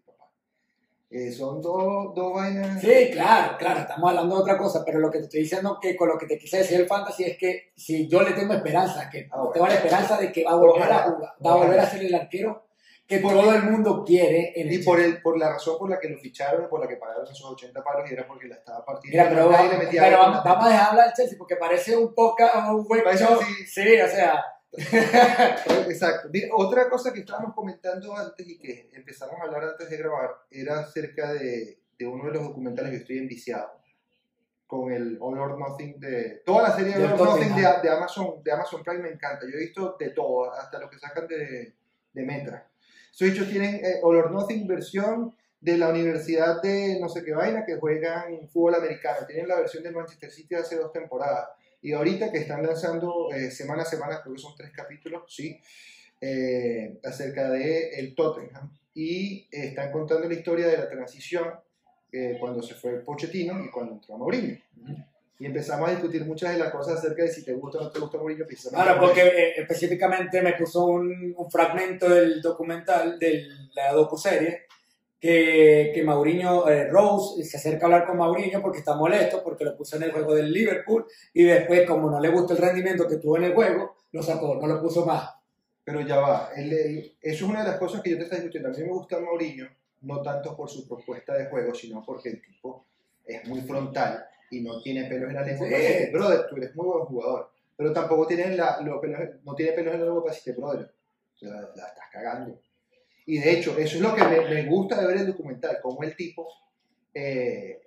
Eh, son dos, dos vainas. Sí, claro, claro, estamos hablando de otra cosa, pero lo que te estoy diciendo que con lo que te quise decir el fantasy es que si yo le tengo esperanza, que Ah, bueno. tengo la esperanza de que va a volver Ojalá, a jugar, va a volver a ser el arquero que Por- todo el mundo quiere en el Y por, el, por la razón por la que lo ficharon, por la que pagaron esos 80 palos, y era porque la estaba partiendo. Mira, pero, metía pero vamos, vamos a dejar hablar del Chelsea porque parece un poco un Parece show. Sí, o sea, Exacto. Otra cosa que estábamos comentando antes y que empezamos a hablar antes de grabar era acerca de, de uno de los documentales que estoy enviciado con el All or Nothing de toda la serie Del All or Nothing de, de Amazon de Amazon Prime me encanta. Yo he visto de todo hasta lo que sacan de, de Metra esos dichos tienen eh, All or Nothing versión de la universidad de no sé qué vaina que juegan fútbol americano. Tienen la versión del Manchester City de hace dos temporadas y ahorita que están lanzando eh, semana a semana creo que son tres capítulos sí eh, acerca de el Tottenham y eh, están contando la historia de la transición eh, cuando se fue Pochettino y cuando entró Mourinho. Y empezamos a discutir muchas de las cosas acerca de si te gusta o no te gusta Mourinho. Ahora, por porque eh, específicamente me puso un, un fragmento del documental, de la docuserie, que, que Mauriño, eh, Rose se acerca a hablar con Mauriño porque está molesto, porque lo puso en el juego del Liverpool y después, como no le gustó el rendimiento que tuvo en el juego, lo sacó, no lo puso más. Pero ya va, el- el- eso es una de las cosas que yo te estaba discutiendo. A mí me gusta Mourinho, no tanto por su propuesta de juego, sino porque el tipo es muy frontal y no tiene pelos en la lengua. Decirte, brother, tú eres muy buen jugador, pero tampoco tiene la, los pelos, no tiene pelos en la lengua para decirte, brother, la, la estás cagando. Y de hecho, eso es lo que me, me gusta de ver el documental, cómo el tipo, eh,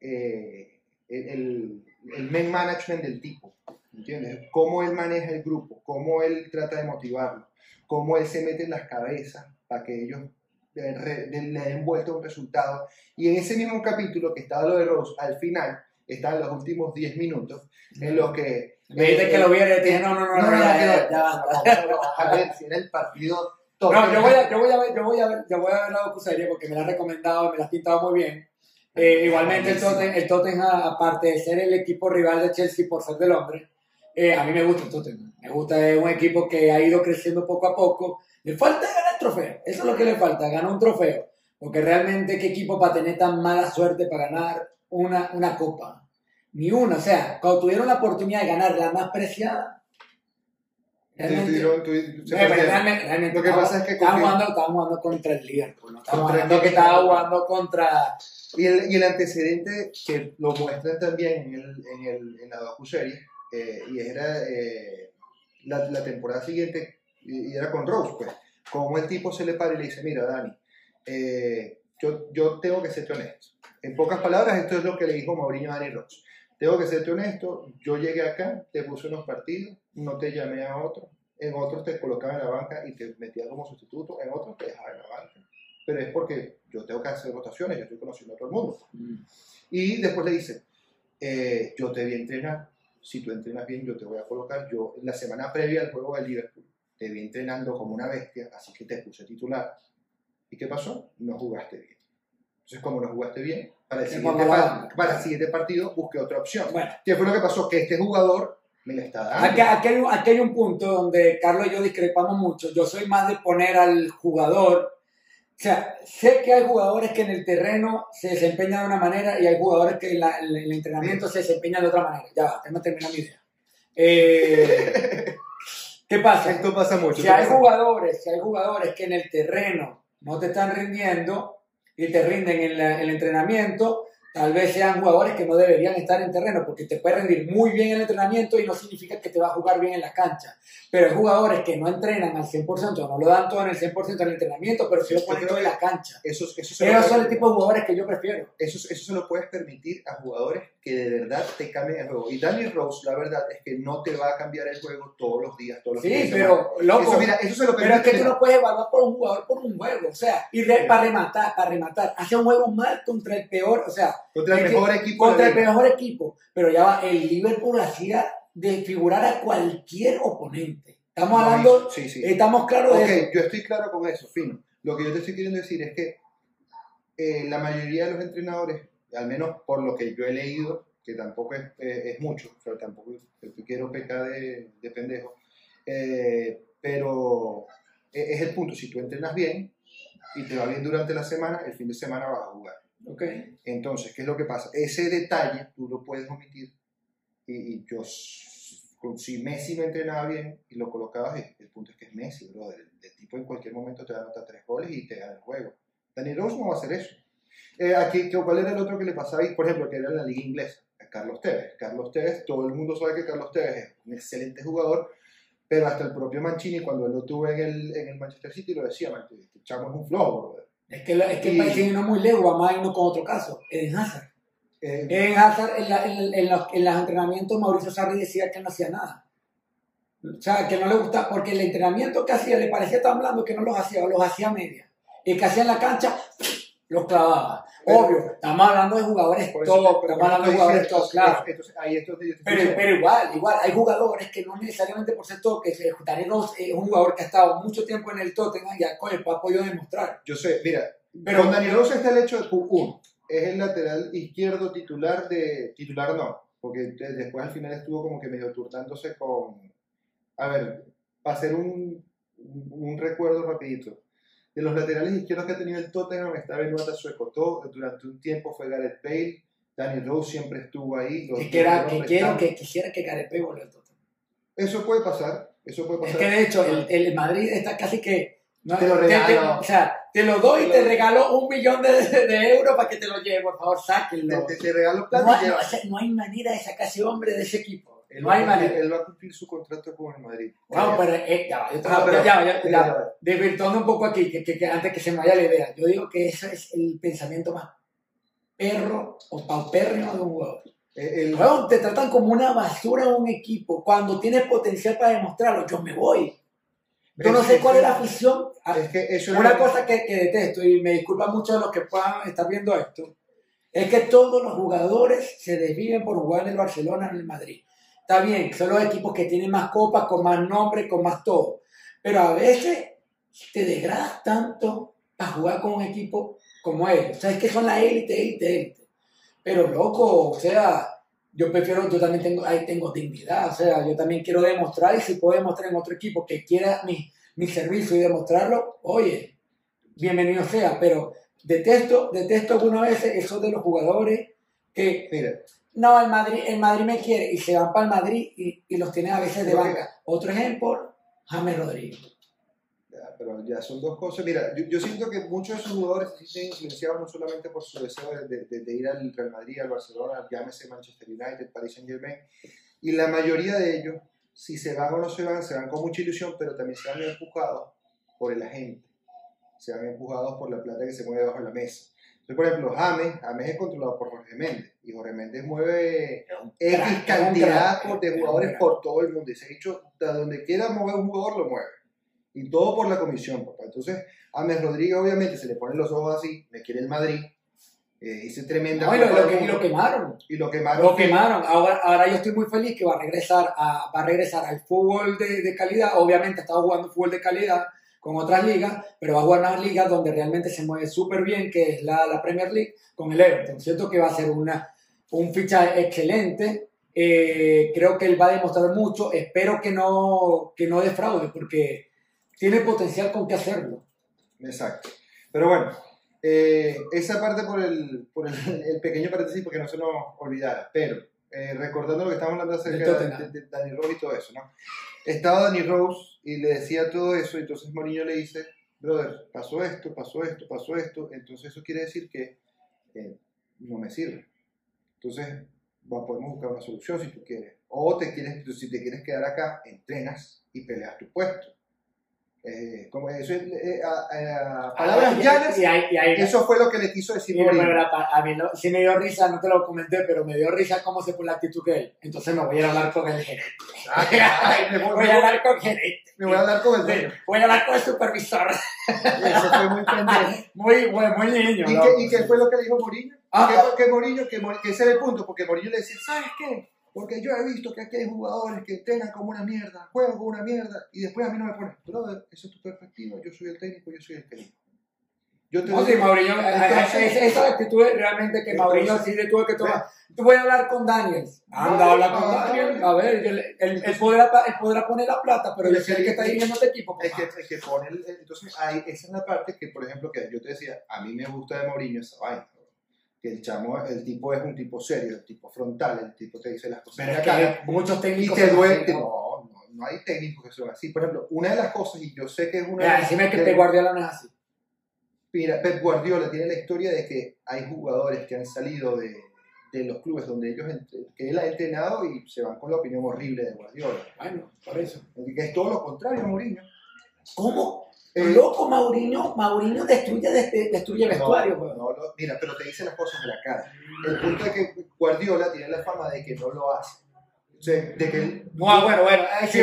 eh, el, el men management del tipo, ¿entiendes? Cómo él maneja el grupo, cómo él trata de motivarlo, cómo él se mete en las cabezas para que ellos le den vuelta un resultado. Y en ese mismo capítulo que estaba lo de Rose, al final, están los últimos 10 minutos en los que... Me dijiste que lo viera y te dije, no, no, no, no, ya, ya, ya. A ver, si era el partido... No, yo voy a, yo voy a ver, yo voy a ver, yo voy a ver la docuserie porque me la has recomendado, me la has pintado muy bien. Eh, igualmente el Tottenham, el Tottenham, aparte de ser el equipo rival de Chelsea por ser de Londres, eh, a mí me gusta el Tottenham. Me gusta, es un equipo que ha ido creciendo poco a poco. Le falta ganar el trofeo, eso es lo que le falta, ganar un trofeo. Porque realmente qué equipo para tener tan mala suerte para ganar una, una copa. Ni una, o sea, cuando tuvieron la oportunidad de ganar la más preciada, realmente... Pero perdieron. realmente, realmente Lo que estamos- pasa es que confío- jugando, estamos jugando contra el Liverpool, no el hablando que estaba jugando contra... Y el, y el antecedente que lo muestran también en, el, en, el, en la docuserie, eh, y era eh, la, la temporada siguiente, y, y era con Rose, pues, como el tipo se le para y le dice, mira, Dani, eh, yo, yo tengo que serte honesto. En pocas palabras, esto es lo que le dijo Mauriño a Dani Rose. Tengo que serte honesto, yo llegué acá, te puse unos partidos, no te llamé a otro, en otros te colocaba en la banca y te metía como sustituto, en otros te dejaba en la banca. Pero es porque yo tengo que hacer rotaciones, yo estoy conociendo a todo el mundo. Y después le dice, eh, yo te voy a entrenar, si tú entrenas bien yo te voy a colocar, yo la semana previa al juego de Liverpool te vi entrenando como una bestia, así que te puse titular. ¿Y qué pasó? No jugaste bien. Entonces, como no jugaste bien, para el Te siguiente, pongo la par- banca. para el siguiente partido busqué otra opción. Bueno, ¿Qué fue lo que pasó? Que este jugador me la está dando. aquí, aquí hay, un- aquí hay un punto donde Carlos y yo discrepamos mucho. Yo soy más de poner al jugador... O sea, sé que hay jugadores que en el terreno se desempeñan de una manera y hay jugadores que en, la- en el entrenamiento se desempeñan de otra manera. Ya va, déjame terminar mi idea. Eh, ¿Qué pasa? Esto pasa mucho. Si hay pasa jugadores, si hay jugadores que en el terreno no te están rindiendo y te rinden en la- el entrenamiento, tal vez sean jugadores que no deberían estar en terreno porque te puede rendir muy bien el entrenamiento y no significa que te va a jugar bien en la cancha. Pero hay jugadores que no entrenan al 100%, no lo dan todo en el 100% en el entrenamiento, pero sí lo ponen todo en la cancha. Eso, eso, se lo Esos puede- son el tipo de jugadores que yo prefiero. eso, eso se lo puedes permitir a jugadores que de verdad te cambien el juego. Y Danny Rose, la verdad es que no te va a cambiar el juego todos los días, todos los Sí, de semana. pero loco. Eso, mira, eso se lo Pero es que tú no puedes evaluar por un jugador por un juego, o sea, y re- para rematar, para rematar, hace un juego mal contra el peor, o sea, contra el es que- mejor equipo de contra el liga. mejor equipo, pero ya va, el Liverpool hacía desfigurar a cualquier oponente. Estamos hablando, Sí, sí. estamos claros de Ok, eso. yo estoy claro con eso, fino. Lo que yo te estoy queriendo decir es que eh, la mayoría de los entrenadores, al menos por lo que yo he leído, que tampoco es, eh, es mucho, pero tampoco quiero pecar de, de pendejo, eh, pero e- es el punto, si tú entrenas bien, y te va bien durante la semana, el fin de semana vas a jugar. Ok. Entonces, ¿qué es lo que pasa? Ese detalle tú lo puedes omitir y, y yo, si Messi no entrenaba bien y lo colocabas, el, el punto es que es Messi, brother. El, el tipo en cualquier momento te va a anotar tres goles y te gana el juego. Daniel Rose no va a hacer eso. Eh, aquí, ¿qué- ¿Cuál era el otro que le pasaba? Por ejemplo, que era en la liga inglesa, Carlos Tevez. Carlos Tevez, todo el mundo sabe que Carlos Tevez es un excelente jugador, pero hasta el propio Mancini, cuando él lo tuvo en el, en el Manchester City, lo decía, "Man, este chamo es un flojo, brother. Es que, la- es que Y- el país no es muy lejos, vamos a irnos con otro caso. Eden Hazard. Eh, Eden Hazard, en, la- en, en los, en los entrenamientos, Mauricio Sarri decía que no hacía nada. O sea, que no le gustaba, porque el entrenamiento que hacía le parecía tan blando que no los hacía, o los hacía a media. Y que hacía en la cancha, los clavaba. Pero- Obvio, estamos hablando de jugadores eso- top, estamos hablando de jugadores top, claro. Entonces, ahí esto yo te estoy Pero, pero igual, igual, hay jugadores que no necesariamente por ser top, que eh, Rose es un jugador que ha estado mucho tiempo en el Tottenham y ha, coño, ha podido demostrar. Yo sé, mira, Pero- con Daniel Rose está el hecho de, uno, es el lateral izquierdo titular de, titular no, porque de- después al final estuvo como que medio turnándose con, a ver, para hacer un, un, un recuerdo rapidito, de los laterales izquierdos que ha tenido el Tottenham estaba Benoit Suecotó, durante un tiempo fue Gareth Bale, Daniel Rose siempre estuvo ahí. Que, quiera, que, quiero, que quisiera que Gareth Bale vuelva al Tottenham. Eso puede pasar, eso puede Es pasar. que de hecho, el, el Madrid está casi que. no, Te lo regalo. o sea, te lo doy y te regalo un millón de, de euros para que te lo lleve. Por favor, te, sáquenlo. te- te regalo No, plata no, lleva. o sea, no hay manera de sacar ese hombre de ese equipo. Él No va a hay cumplir- manera. Él va a cumplir su contrato con el Madrid. No, pero eh, ya, va, yo te- Ah, pero- ya, ya, ya, ya va. desvirtuando un poco aquí, que, que- que antes que se me vaya la idea, yo digo que ese es el pensamiento más perro o paupérrimo de un jugador. Eh, el- te tratan como una basura en un equipo. Cuando tienes potencial para demostrarlo, yo me voy. Yo no sé cuál es la afición. Ah, Es que eso Una cosa que, que detesto, y me disculpa mucho de los que puedan estar viendo esto, es que todos los jugadores se desviven por jugar en el Barcelona en el Madrid. Está bien, son los equipos que tienen más copas, con más nombre, con más todo. Pero a veces te degradas tanto para jugar con un equipo como ellos. O sea, es que son la élite, élite, élite. Pero loco, o sea, yo prefiero, yo también tengo, ahí tengo dignidad. O sea, yo también quiero demostrar y si puedo demostrar en otro equipo que quiera mi, mi servicio y demostrarlo, oye, bienvenido sea. Pero detesto, detesto algunas veces eso de los jugadores que Mira, no, el Madrid, el Madrid me quiere y se van para el Madrid y, y los tienen a veces de banca. Otro ejemplo, James Rodríguez. ya, pero ya son dos cosas. Mira, yo, yo siento que muchos de esos jugadores se sienten influenciados no solamente por su deseo de, de- de- de ir al Real Madrid, al Barcelona, llámese Manchester United, Paris Saint Germain, y la mayoría de ellos, si se van o no se van, se van con mucha ilusión, pero también se van empujados por el agente, se van empujados por la plata que se mueve bajo la mesa. Entonces, por ejemplo, James, James es controlado por Jorge Méndez, y Jorge Méndez mueve X cantidad de jugadores por todo el mundo. Y se ha dicho, de donde quiera mover un jugador, lo mueve. Y todo por la comisión, papá. Entonces, a Mes Rodríguez, obviamente, se le ponen los ojos así, me quiere el Madrid. Eh, hice tremenda. No, y, lo, lo que- y lo quemaron. y lo quemaron. Lo quemaron. Ahora, ahora yo estoy muy feliz que va a regresar a, va a regresar al fútbol de, de calidad. Obviamente ha estado jugando fútbol de calidad con otras ligas, pero va a jugar una liga donde realmente se mueve súper bien, que es la, la Premier League, con el Everton. Siento que va a ser una, un fichaje excelente. Eh, creo que él va a demostrar mucho. Espero que no, que no defraude, porque tiene potencial con qué hacerlo. Exacto. Pero bueno, eh, esa parte por, el, por el, el pequeño paréntesis, porque no se nos olvidara. Pero eh, recordando lo que estábamos hablando acerca de, de, de Danny Rose y todo eso, ¿no? Estaba Danny Rose y le decía todo eso, y entonces Mourinho le dice, brother, pasó esto, pasó esto, pasó esto, entonces eso quiere decir que eh, no me sirve. Entonces, va- podemos buscar una solución si tú quieres. O te quieres, si te quieres quedar acá, entrenas y peleas tu puesto. Eh, como eso es, eh, a- a- palabras Ah, y- llanas, y ahí- y ahí- eso fue lo que le quiso decir la- a mí no- sí me dio risa, no te lo comenté, pero me dio risa cómo se fue la actitud que él. Entonces me voy a hablar con el gerente. Me, voy, a hablar con el gerente. me voy a hablar con el dueño. Voy a hablar con el supervisor. Eso fue muy pendejo. Muy, muy, muy niño. ¿Y qué, ¿Y qué fue lo que dijo Mourinho? Ah, que, que Mourinho, que, que ese era el punto, porque Mourinho le decía, ¿sabes qué? Porque yo he visto que aquí hay jugadores que entrenan como una mierda, juegan como una mierda, y después a mí no me ponen, brother, esa es tu perspectiva, yo soy el técnico, yo soy el técnico. Yo te No, sí, Mauriño, Entonces- esa, esa- esa actitud es realmente que Mauriño sí le tuve que tomar. Tú voy a hablar con Daniel. Anda, No, habla con no, Daniel. no. A ver, él, podrá, él podrá poner la plata, pero yo el que- que está dirigiendo este equipo. Es que, es que pone el- entonces ahí, esa es la parte que, por ejemplo, que yo te decía, a mí me gusta de Mourinho esa vaina. Que el chamo, el tipo es un tipo serio, el tipo frontal, el tipo te dice las cosas Pero es cara. que muchos Y técnicos. te son duele. ¿no? No, hay técnicos que son así. Por ejemplo, una de las cosas, y yo sé que es una Mira, de decime que Pep Guardiola no es así. Mira, Pep Guardiola tiene la historia de que hay jugadores que han salido de, de los clubes donde ellos que él ha entrenado y se van con la opinión horrible de Guardiola. Bueno, por eso. Que es todo lo contrario, Mourinho. ¿Cómo? Eh, Loco, Mauriño, Mauriño destruye, de- destruye vestuario, no, no, no, mira, pero te dice las cosas de la cara. El punto es que Guardiola tiene la fama de que no lo hace. O sea, de que él- No, ah, bueno, bueno, ahí sí,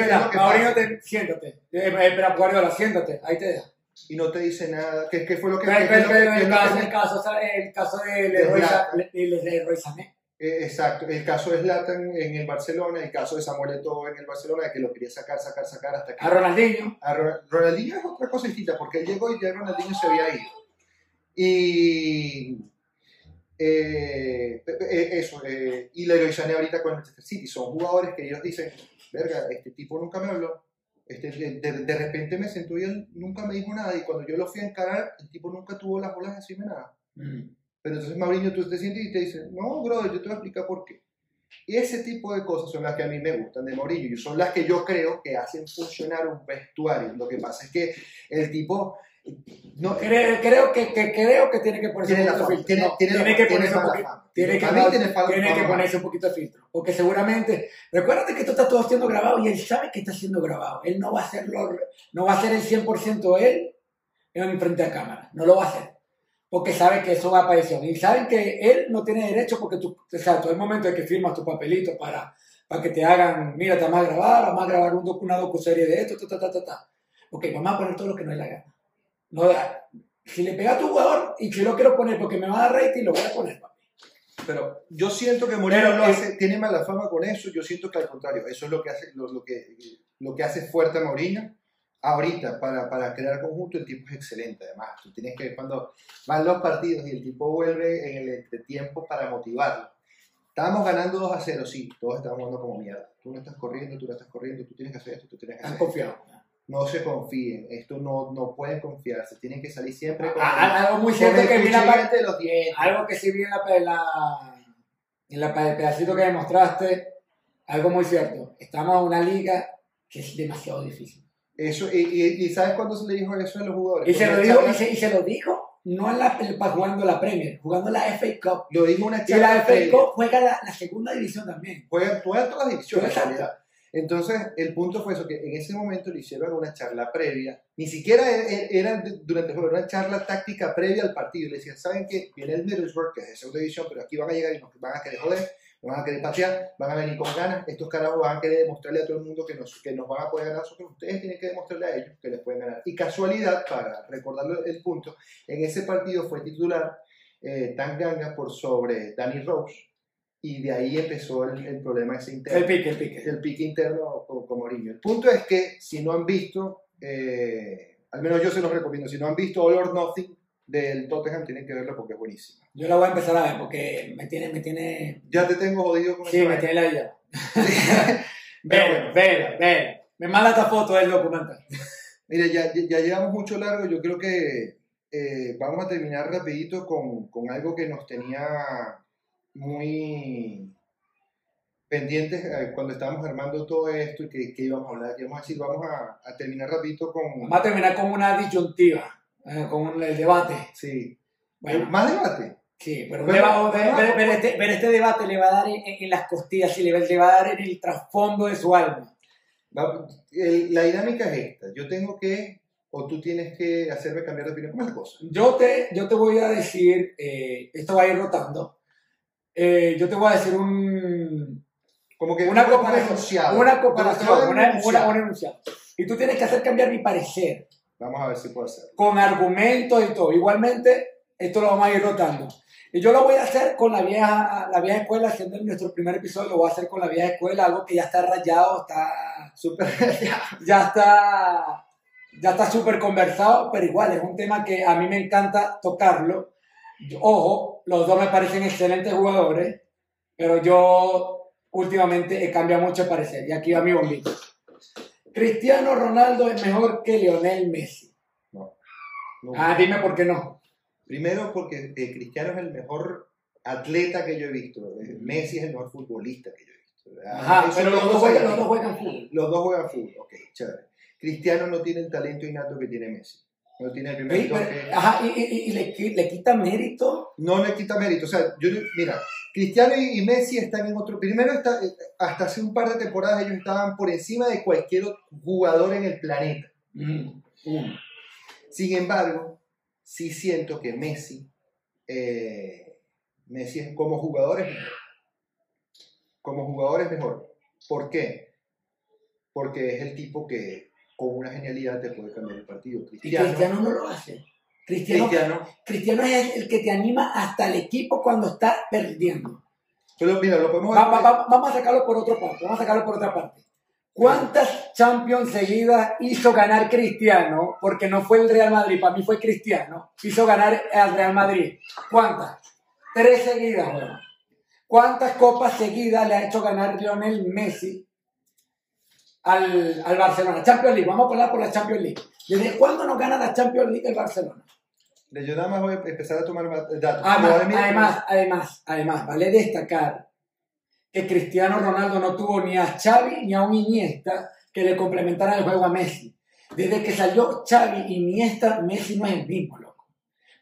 te- siéntate. Eh, eh, Espera, Guardiola, siéntate. Ahí te deja. y no te dice nada. ¿Qué, qué fue lo que Pero, el, caso, el, caso, el caso de Leroy Sané. Eh, exacto, el caso de Zlatan en el Barcelona, el caso de Samuel Eto'o en el Barcelona, que lo quería sacar, sacar, sacar hasta que... A Ronaldinho. A Ro- Ronaldinho es otra cosa distinta, porque él llegó y ya Ronaldinho se había ido. Y... eh, eh, eso, eh, y Sané ahorita con el Manchester City, son jugadores que ellos dicen, verga, este tipo nunca me habló, este, de, repente me sentó y él nunca me dijo nada, y cuando yo lo fui a encarar, el tipo nunca tuvo las bolas de decirme nada. Pero entonces Mauriño tú te sientes y te dice, no, brother, yo te voy a explicar por qué. Y ese tipo de cosas son las que a mí me gustan de Mourinho y son las que yo creo que hacen funcionar un vestuario. Lo que pasa es que el tipo no Creo, creo que, que, creo que tiene que ponerse tiene un poquito de filtro. tiene, No, tiene, tiene que ponerse un poquito. Tiene que, tiene, que ponerse un poquito de filtro. Porque seguramente, recuérdate que esto está todo siendo grabado y él sabe que está siendo grabado. Él no va a hacerlo, no va a hacer el 100% él en frente a cámara. No lo va a hacer. Porque sabe que eso va a aparecer. Y saben que él no tiene derecho porque tú, exacto, el momento de que firmas tu papelito para, para que te hagan, mira, te vamos a grabar, vamos a grabar un docu, una docuserie de esto, ta, ta, ta, ta, ta. Ok, vamos a poner todo lo que no es la gana. No da. Si le pega a tu jugador y si lo quiero poner porque me va a dar rating, lo voy a poner, papi. Pero yo siento que Pero lo hace- tiene mala fama con eso. Yo siento que al contrario, eso es lo que hace, lo, lo que, lo que hace fuerte a Mourinho. Ahorita, para, para crear conjunto, el tipo es excelente. Además, tú tienes que cuando van los partidos y el tipo vuelve en el entretiempo para motivarlo. Estábamos ganando 2 a 0, sí, todos estamos jugando como mierda. Tú no estás corriendo, tú no estás corriendo, tú tienes que hacer esto, tú tienes que hacer esto. confiados. No se confíen, esto no, no pueden confiarse, tienen que salir siempre con, A- a- Algo muy con cierto que vi en la parte entre los dientes. algo que sí vi en la, en la, en la- el pedacito que demostraste, algo muy cierto. Estamos en una liga que es demasiado difícil. Eso, y, y, y ¿sabes cuándo se le dijo eso a los jugadores? Y se lo dijo, y se, y se lo dijo, no en la, para jugando la Premier, jugando la FA Cup. Lo dijo una Y charla la FA. Cup juega la, la segunda división también. Juegan, juegan todas las divisiones. Entonces, el punto fue eso, que en ese momento le hicieron una charla previa, ni siquiera era, era durante el juego, era una charla táctica previa al partido. Y le decían, ¿saben qué? Viene el Middlesbrough, que es de segunda división, pero aquí van a llegar y nos van a querer joder, van a querer patear, van a venir con ganas. Estos carajos van a querer demostrarle a todo el mundo que nos, que nos van a poder ganar nosotros. Ustedes tienen que demostrarle a ellos que les pueden ganar. Y casualidad, para recordarle el punto, en ese partido fue titular eh, Tanganga por sobre Danny Rose. Y de ahí empezó el, el problema ese interno El pique, el pique. el pique interno con, con Mourinho. El punto es que si no han visto, eh, al menos yo se los recomiendo, si no han visto All or Nothing del Tottenham, tienen que verlo porque es buenísimo. Yo la voy a empezar a ver porque me tiene, me tiene, Ya te tengo jodido con sí, me vaina. tiene la idea. Vela, vela, vela. Me manda esta foto del documental. Mira, ya, ya, llevamos mucho largo, yo creo que eh, vamos a terminar rapidito con, con algo que nos tenía muy pendientes eh, cuando estábamos armando todo esto y que, que íbamos a hablar, íbamos a decir, vamos a, a terminar rapidito con... Vamos a terminar con una disyuntiva, eh, con un- el debate. Sí. Bueno, Más debate. Sí, pero, Pero- deba- pero- pero- pero este, pero este debate le va a dar en, en las costillas y le, va- le va a dar en el trasfondo de su alma. Va- el- la dinámica es esta. Yo tengo que, o tú tienes que hacerme cambiar de opinión. ¿Cómo es la cosa? Yo te, yo te voy a decir, eh, esto va a ir rotando. Eh, yo te voy a decir un, Como que una un comparación, enunciado. una comparación, una, enunciado. una- un enunciado. Y tú tienes que hacer cambiar mi parecer Vamos a ver si puedo hacer. con argumentos y todo. Igualmente, esto lo vamos a ir rotando. Y yo lo voy a hacer con la vieja, la vieja escuela, haciendo nuestro primer episodio, lo voy a hacer con la vieja escuela, algo que ya está rayado, está Súper. ya está ya está súper conversado, pero igual es un tema que a mí me encanta tocarlo. Ojo, los dos me parecen excelentes jugadores, pero yo últimamente he cambiado mucho de parecer. Y aquí va mi bombito. Cristiano Ronaldo es mejor que Lionel Messi. No. Ah, dime por qué no. Primero porque eh, Cristiano es el mejor atleta que yo he visto. Eh, Messi es el mejor futbolista que yo he visto. Ajá, pero los dos juegan, los dos juegan fútbol. Los dos juegan fútbol, ok, chévere. Cristiano no tiene el talento innato que tiene Messi. No tiene el primer Sí, toque. ajá, y, y- y le, qui- le quita mérito. No le quita mérito. O sea, yo, mira, Cristiano y y Messi están en otro. Primero, está, eh, hasta hace un par de temporadas ellos estaban por encima de cualquier jugador en el planeta. Mm. Uno. Sin embargo, sí siento que Messi, eh, Messi es- como jugador es mejor. Como jugador es mejor. ¿Por qué? Porque es el tipo que con una genialidad te puede cambiar el partido. Cristiano, Cristiano no lo hace. Cristiano, Cristiano. Cristiano es el que te anima hasta el equipo cuando está perdiendo. Pero mira, lo podemos Va- va- va- vamos a sacarlo por otro parte. Vamos a sacarlo por otra parte. ¿Cuántas Champions seguidas hizo ganar Cristiano? Porque no fue el Real Madrid, para mí fue Cristiano. Hizo ganar al Real Madrid. ¿Cuántas? Tres seguidas. ¿Cuántas copas seguidas le ha hecho ganar Lionel Messi al, al Barcelona? Champions League, vamos a hablar por la Champions League. ¿Desde cuándo no gana la Champions League el Barcelona? Yo nada más voy a empezar a tomar datos. Además, además, además, vale destacar que Cristiano Ronaldo no tuvo ni a Xavi ni a un Iniesta que le complementaran el juego a Messi. Desde que salió Xavi Iniesta, Messi no es el mismo, loco.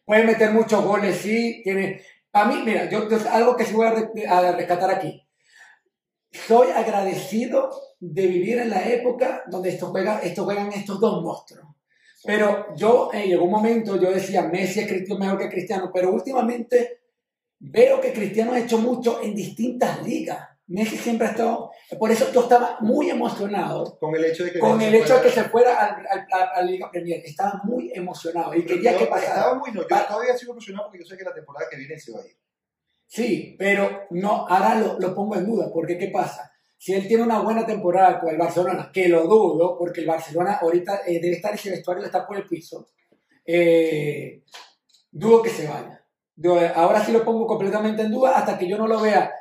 Puede meter muchos goles, sí, tiene... Para mí, mira, yo, yo- algo que sí voy a, re- a rescatar aquí. Soy agradecido de vivir en la época donde estos juegan, estos dos monstruos. Pero yo, eh, llegó un momento, yo decía, Messi es mejor que Cristiano, pero últimamente veo que Cristiano ha hecho mucho en distintas ligas. Messi siempre ha estado, por eso yo estaba muy emocionado con el hecho de que con el hecho de que se fuera al- al- a, a la Liga Premier. Estaba muy emocionado y quería Yo que pasara. Estaba muy, no, yo Pa- todavía sigo emocionado porque yo sé que la temporada que viene se va a ir. Sí, pero no, ahora lo, lo pongo en duda, porque ¿qué pasa? Si él tiene una buena temporada con el Barcelona, que lo dudo, porque el Barcelona ahorita eh, debe estar ese vestuario, está por el piso, eh, dudo que se vaya. Yo, eh, ahora sí lo pongo completamente en duda hasta que yo no lo vea.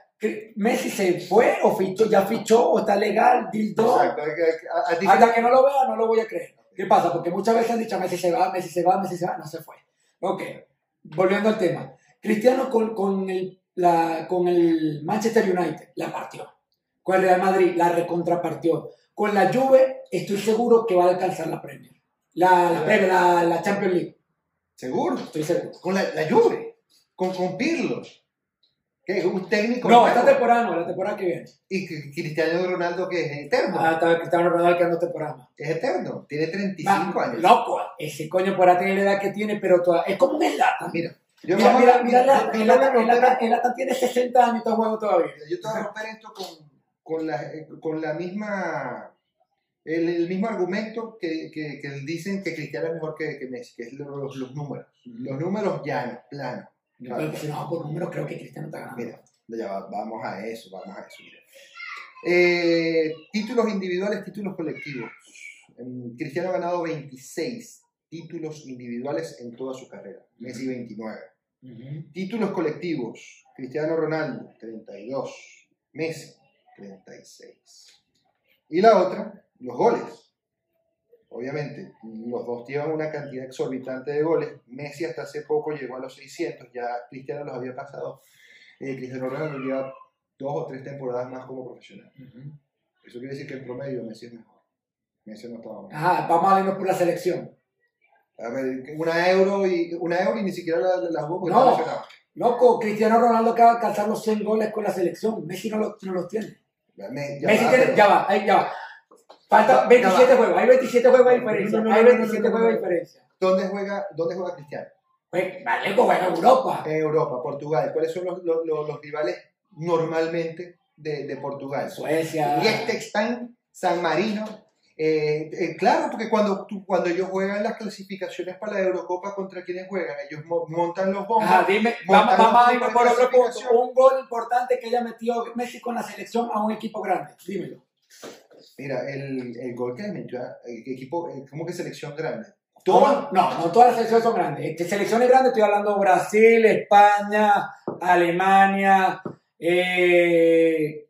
Messi se fue o fichó, ya fichó o está legal, deal done. Exacto. es que- a- a ti- Hasta que no lo vea, no lo voy a creer. ¿Qué pasa? Porque muchas veces han dicho Messi se va, Messi se va, Messi se va, no se fue. Ok, volviendo al tema. Cristiano con, con, el, la, con el Manchester United la partió. Con el Real Madrid la recontrapartió. Con la Juve estoy seguro que va a alcanzar la Premier. La, la, Premier, la, la Champions League, Seguro. estoy seguro. Con la, la Juve. Con, Pirlo. Que es un técnico. No, nuevo. esta temporada no, la temporada que viene. Y que- Cristiano Ronaldo que es eterno. Ah, está Cristiano Ronaldo quedando temporada más. Es eterno. Tiene 35 Va, años. Loco, ese coño podrá tener la edad que tiene, pero toda- es como un Zlatan. Mira. Yo Mira, mira, mira, la- el te voy a Latan- el romper- tiene 60 años y está jugando todavía. Yo te voy a romper esto con, con, la, con la misma. El, el mismo argumento que, que, que dicen que Cristiano es mejor que, que Messi, que es los, los números. Los números llanos, planos. No va por números, creo que Cristiano está ganando. Mira, ya va- vamos a eso, vamos a eso. mira. Eh, títulos individuales, títulos colectivos. Em, Cristiano ha ganado 26 títulos individuales en toda su carrera. Messi 29. Ujú. Títulos colectivos. Cristiano Ronaldo 32. Messi 36. Y la otra, los goles. Obviamente, los dos llevan una cantidad exorbitante de goles. Messi hasta hace poco llegó a los 600, ya Cristiano los había pasado. Eh, Cristiano Ronaldo lleva dos o tres temporadas más como profesional. Eso quiere decir que en promedio Messi es mejor. Messi no estaba mal. Ajá, vamos a irnos por la selección. A ver, una euro y, una euro y ni siquiera la, la, jugó porque No. estaba lesionado. Loco, Cristiano Ronaldo acaba de alcanzar los 100 goles con la selección. Messi no, lo- no los tiene. Me- ya Messi va, tiene, pero- ya va, ahí ya va. Falta Ya 27 va. juegos, hay 27 juegos de diferencia. Hay no, no, 27 no, no, juegos de diferencia. ¿Dónde juega, ¿Dónde juega Cristiano? Pues, vale, pues juega en Europa. En Europa, Portugal. ¿Cuáles son los, los, rivales normalmente de, de Portugal? Suecia. Liechtenstein, San Marino. Eh, eh, claro, porque cuando, tú- cuando ellos juegan las clasificaciones para la Eurocopa, ¿contra quienes juegan? Ellos mo- montan los bombos. Ajá, dime, vamos, vamos a grupos por otro punto. Un gol importante que haya metido Messi con la selección a un equipo grande. Dímelo. Mira, el, el gol que metió, el equipo, eh, como que selección grande. No, no todas las selecciones son grandes. Este, selecciones grandes, estoy hablando Brasil, España, Alemania. Eh,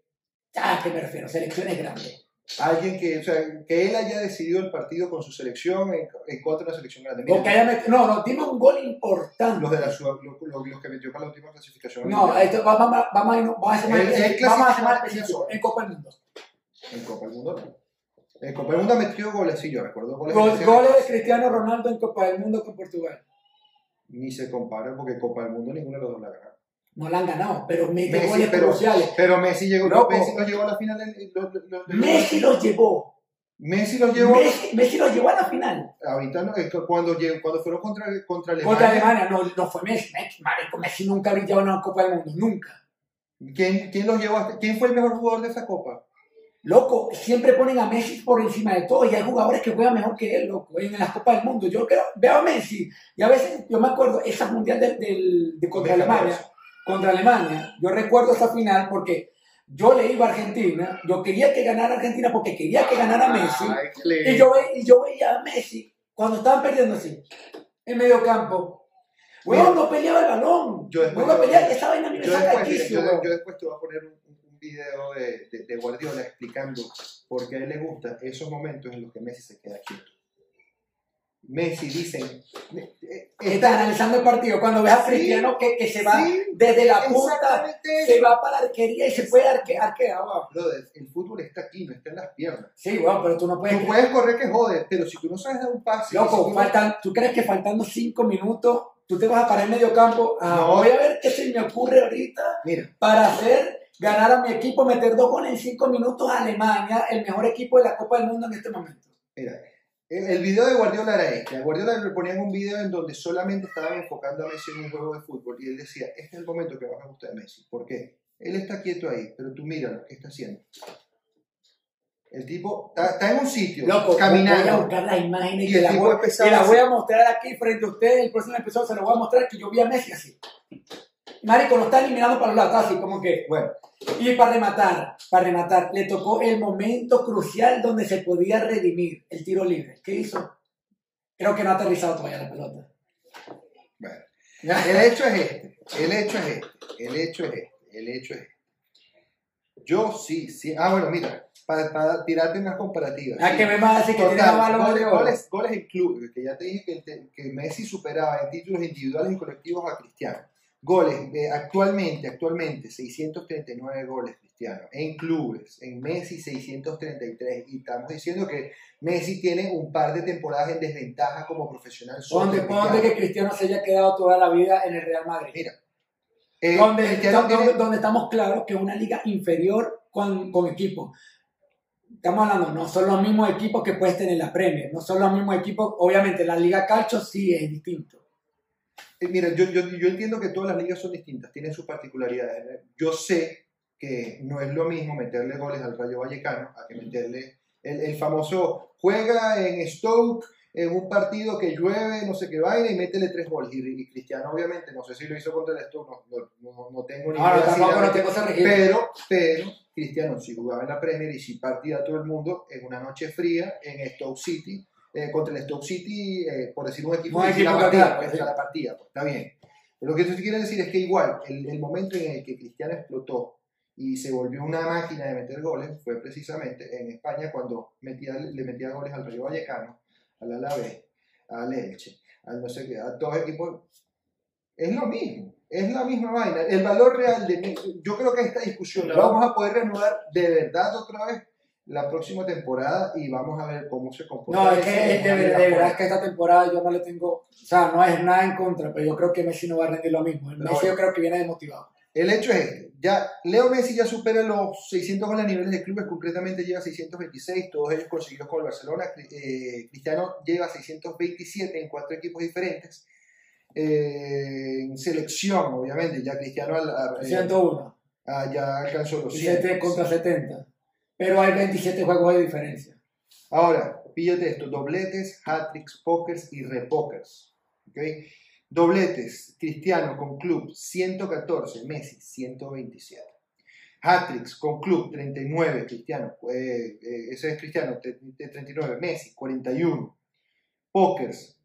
¿A qué me refiero? Selecciones grandes. Alguien que, o sea, que él haya decidido el partido con su selección en, en contra de una selección grande. Haya no, no, dime un gol importante. los, de la, los, los- que metió para la última clasificación. No, esto, vamos, vamos, vamos, a irnos- vamos a hacer más vamos a hacer más específico, en Copa del Mundo. En Copa del Mundo no. En Copa del Mundo metió goles, sí, yo recuerdo goles. Gol- que- goles de Cristiano Ronaldo en Copa del Mundo con Portugal. Ni se compara porque Copa del Mundo ninguno de los dos la ganó. No la han ganado, pero mete Messi, goles pero- cruciales. Pero Messi llegó, Loco. Messi los llevó a la final. en- los- los- los- Messi los llevó. Messi los llevó. Messi, Messi los llevó a la final. Ahorita no, cuando, fueron contra, contra Alemania. Contra Alemania, no, no fue Messi. Messi, marico, Messi nunca ha brillado en una Copa del Mundo, nunca. ¿Quién, quién los llevó ¿Quién fue el mejor jugador de esa copa? Loco, siempre ponen a Messi por encima de todo y hay jugadores que juegan mejor que él, loco, en las Copas del Mundo. Yo creo, veo a Messi y a veces, yo me acuerdo, esa mundial de contra Alemania, 14. contra Alemania, yo recuerdo esa final porque yo le iba a Argentina, yo quería que ganara Argentina porque quería que ganara Messi. Ay, qué lindo. Y yo, ve- y yo veía a Messi cuando estaban perdiendo así, en medio campo. Weón, no peleaba el balón. yo después- no peleaba, esa vaina me Yo después, yo- después te voy a poner un video de, de- de Guardiola explicando por qué a él le gustan esos momentos en los que Messi se queda quieto. Messi dicen, eh, Está está, analizando el partido. Cuando ves a Sí, Cristiano que, que se va sí, desde la punta, se va para la arquería y se puede arque, arquear. Brother, el fútbol está aquí, no está en las piernas. Sí, weón, pero tú no puedes. Tú puedes correr que jode, pero si tú no sabes dar un pase, Loco, si no- faltan, ¿tú crees que faltando cinco minutos tú te vas a parar en medio campo? Ah, No. Voy a ver qué se me ocurre ahorita mira, para hacer ganar a mi equipo, meter dos goles en cinco minutos a Alemania, el mejor equipo de la Copa del Mundo en este momento. mira, el, el video de Guardiola era este. A Guardiola le ponían un video en donde solamente estaban enfocando a Messi en un juego de fútbol y él decía, este es el momento que más me gusta de Messi. ¿Por qué? Él está quieto ahí, pero tú míralo, ¿qué está haciendo? El tipo está, está en un sitio, Loco, voy a caminando. buscar las imágenes Y las voy, así. voy a mostrar aquí frente a ustedes. El próximo episodio se lo voy a mostrar que yo vi a Messi así. Marico, lo está eliminando para los lados, así como que. Bueno, Y para rematar, para rematar, le tocó el momento crucial donde se podía redimir el tiro libre. ¿Qué hizo? Creo que no ha aterrizado todavía la pelota. bueno. El hecho es este, el hecho es este, el hecho es este, el hecho es este. Yo sí, sí. Ah, bueno, mira, para, para tirarte unas comparativas. ¿A sí. que me vas a decir que tiene goles, goles, goles en clubes, que ya te dije que, que Messi superaba en títulos individuales y colectivos a Cristiano. Goles, eh, actualmente, actualmente, 639 goles Cristiano. En clubes, en Messi 633. Y estamos diciendo que Messi tiene un par de temporadas en desventaja como profesional. sobre ¿Dónde, Cristiano. dónde que Cristiano se haya quedado toda la vida en el Real Madrid? Mira, eh, donde, Cristiano donde- tiene- donde estamos claros que es una liga inferior con, con equipos. Estamos hablando, no son los mismos equipos que puedes tener en la Premier, no son los mismos equipos, obviamente la Liga Calcio sí es distinto. Eh, Mira, yo, yo, yo entiendo que todas las ligas son distintas, tienen sus particularidades. Yo sé que no es lo mismo meterle goles al Rayo Vallecano a que meterle el, el famoso juega en Stoke en un partido que llueve, no sé qué vaina, y métele tres goles. Y, y Cristiano, obviamente, no sé si lo hizo contra el Stoke, no, no, no- no tengo ni No, no, idea si no tengo registro. pero, pero Cristiano sí jugaba en la Premier y sí partía a todo el mundo en una noche fría en Stoke City, eh, contra el Stoke City, eh, por decir un equipo que equipo la acá, pues, sí. la partía, pues, está bien. Pero lo que te quiero decir es que igual, el, el momento en el que Cristiano explotó y se volvió una máquina de meter goles fue precisamente en España cuando metía, le metía goles al Rayo Vallecano, al Alavés, al Elche, al no sé qué, a todos equipos. Es lo mismo, es la misma vaina. El valor real de Messi, yo creo que esta discusión la vamos a poder reanudar de verdad otra vez la próxima temporada y vamos a ver cómo se comporta. No, es que es de, liga de verdad es que esta temporada yo no le tengo, o sea, no es nada en contra, pero yo creo que Messi no va a rendir lo mismo. El. Messi yo creo que viene desmotivado. El hecho es este, ya Leo Messi ya supera los 600 goles a niveles de clubes, concretamente lleva 626, todos ellos conseguidos con el Barcelona, eh, Cristiano lleva 627 en cuatro equipos diferentes, Eh, en selección obviamente, ya Cristiano al- a- eh, 101, ah, ya alcanzó los 100. 7 contra 70. Pero hay 27 juegos de diferencia. Ahora, píllate esto, dobletes, hat-tricks, pokers y repokers. ¿ok? Dobletes, Cristiano con club 114, Messi 127. Hat-tricks con club 39, Cristiano, eh, eh, ese es Cristiano, te- te- 39, Messi 41, Pokers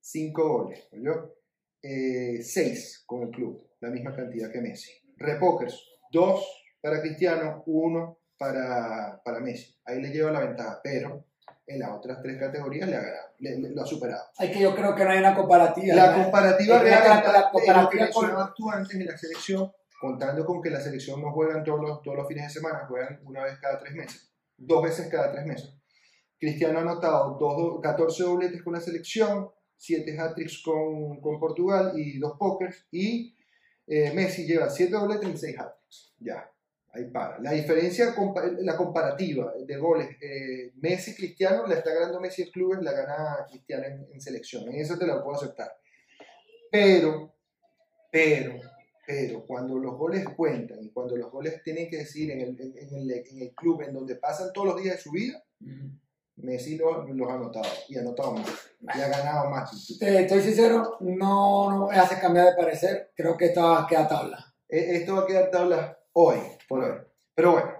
5 goles, ¿oyó? 6 con el club, la misma cantidad que Messi. Repokers 2 para Cristiano, 1 para, para Messi. Ahí le lleva la ventaja, pero en las otras tres categorías le ha ganado, le- le- lo ha superado. Hay que yo creo que no hay una comparativa. La ¿no? comparativa Es que la- real la- está la que comparativa mencionabas tú antes en la selección, contando con que la selección no juegan todos los, todos los fines de semana, juegan una vez cada tres meses, dos veces cada tres meses. Cristiano ha anotado dos, do- 14 dobletes con la selección, 7 hat-tricks con, con Portugal y dos pokers, y eh, Messi lleva 7 dobletes y 6 hat-tricks. Ya, ahí para. La diferencia, la comparativa de goles, eh, Messi-Cristiano, la está ganando Messi en clubes, la gana Cristiano en, en selección. En eso te la puedo aceptar. Pero, pero, pero, cuando los goles cuentan y cuando los goles tienen que decir en el, en- el, en el club en donde pasan todos los días de su vida, Ujú. Messi lo- los ha anotado y ha anotado más y ha ganado más. Te- estoy sincero, no, no me hace cambiar de parecer. Creo que esta queda tabla. E- Esto va a quedar tabla hoy, por hoy. Pero bueno,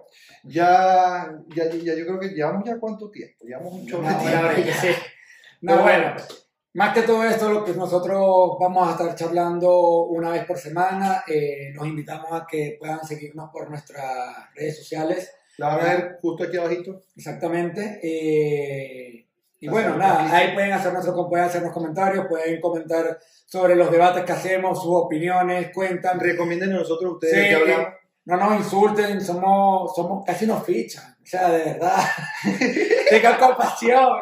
ya, ya, ya yo creo que llevamos ya cuánto tiempo, llevamos un chorro de No, bueno, sí. No, bueno, más que todo esto, lo que nosotros vamos a estar charlando una vez por semana, eh, los invitamos a que puedan seguirnos por nuestras redes sociales, La van a ver justo aquí abajito. exactamente. eh, y bueno, nada, ahí pueden, hacer nuestro, pueden hacernos comentarios, pueden comentar sobre los debates que hacemos, sus opiniones, cuentan. Recomienden a nosotros ustedes Sí, que hablamos. No nos insulten, somos, somos casi nos fichan, o sea, de verdad, tengan compasión.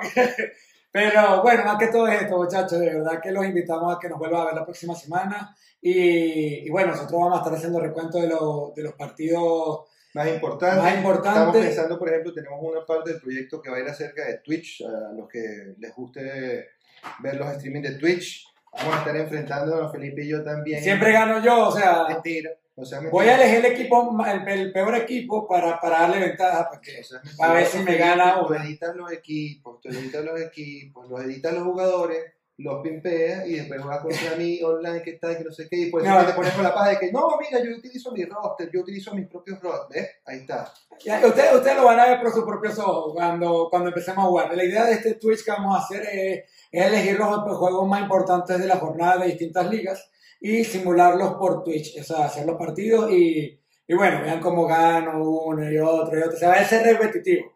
Pero bueno, más que todo esto, muchachos, de verdad que los invitamos a que nos vuelvan a ver la próxima semana. Y, y bueno, nosotros vamos a estar haciendo recuento de, los- de los partidos Más importante. más Estamos importantes. pensando, por ejemplo, tenemos una parte del proyecto que va a ir acerca de Twitch, a los que les guste ver los streaming de Twitch. Vamos a estar enfrentándonos, Felipe y yo también. Siempre gano yo, o sea, Mentira. O sea, voy a elegir el equipo, el, el peor equipo para, para darle ventaja, porque a ver si me gana Tú una. editas los equipos, tú editas los equipos, los editas los jugadores, los pimpeas y después juegas contra mí online, que tal, que no sé qué, y por eso No. te pones con la paja de que no, mira, yo utilizo mi roster, yo utilizo mis propios rosters, ¿ves? Ahí está. Ustedes, ustedes lo van a ver por sus propios ojos cuando, cuando empecemos a jugar. La idea de este Twitch que vamos a hacer es, es elegir los juegos más importantes de la jornada de distintas ligas y simularlos por Twitch. O sea, hacer los partidos y, y bueno, vean cómo gano uno y otro y otro. O sea, va a ser repetitivo.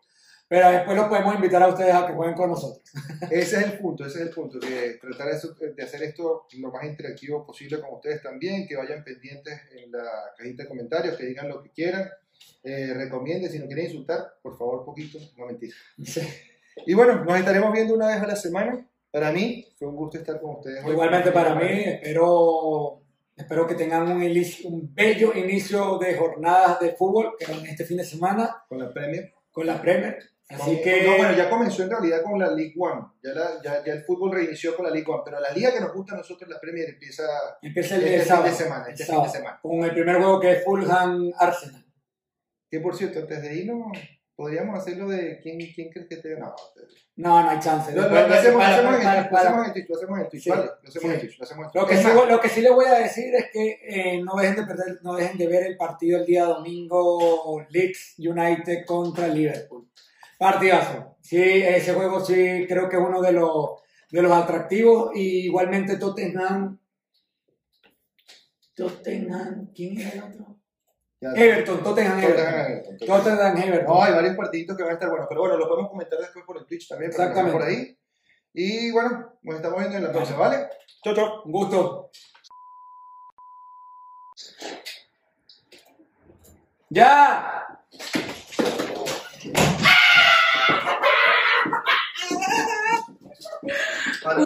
Pero después los podemos invitar a ustedes a que jueguen con nosotros. Ese es el punto, ese es el punto, de tratar de, hacer esto lo más interactivo posible con ustedes también, que vayan pendientes en la cajita de comentarios, que digan lo que quieran, eh, recomienden, si no quieren insultar, por favor, poquito, no mentira. Y bueno, nos estaremos viendo una vez a la semana. Para mí fue un gusto estar con ustedes. Igualmente para mí, espero, espero que tengan un, inicio- un bello inicio de jornadas de fútbol que este fin de semana Con la Premier. con la Premier. Así Con- que No, bueno, ya comenzó en realidad con la League One. Ya, la- ya, ya el fútbol reinició con la League One, pero la liga que nos gusta a nosotros, la Premier, empieza empieza el, este fin de semana. Este fin de semana. con el primer juego que es Fulham Arsenal. Que por cierto, antes de irnos, podríamos hacerlo de quién, quién crees que te gana. No, no hay chance. Lo, lo- Después- lo hacemos, lo para- hacemos en para- el Twitch, lo hacemos en el Twitch, lo hacemos en el Twitch, Sí. ¿vale? Lo hacemos en el Sí. Twitch, lo hacemos en el Lo Twitch. que, sí, lo que sí les voy a decir es que eh, no, dejen de perder, no dejen de ver el partido el día domingo Leeds United contra Liverpool. Partidazo. Sí, ese juego sí creo que es uno de los, de los atractivos. Y igualmente Tottenham. Tottenham. ¿Quién era el otro? Everton, Tottenham, Everton. Everton. Tottenham, Everton. No, hay varios partiditos que van a estar buenos, pero bueno, los podemos comentar después por el Twitch también. Exactamente. Por ahí. Y bueno, nos estamos viendo en la próxima, ¿vale? Chao, chao. Un gusto. ¡Ya! Vale.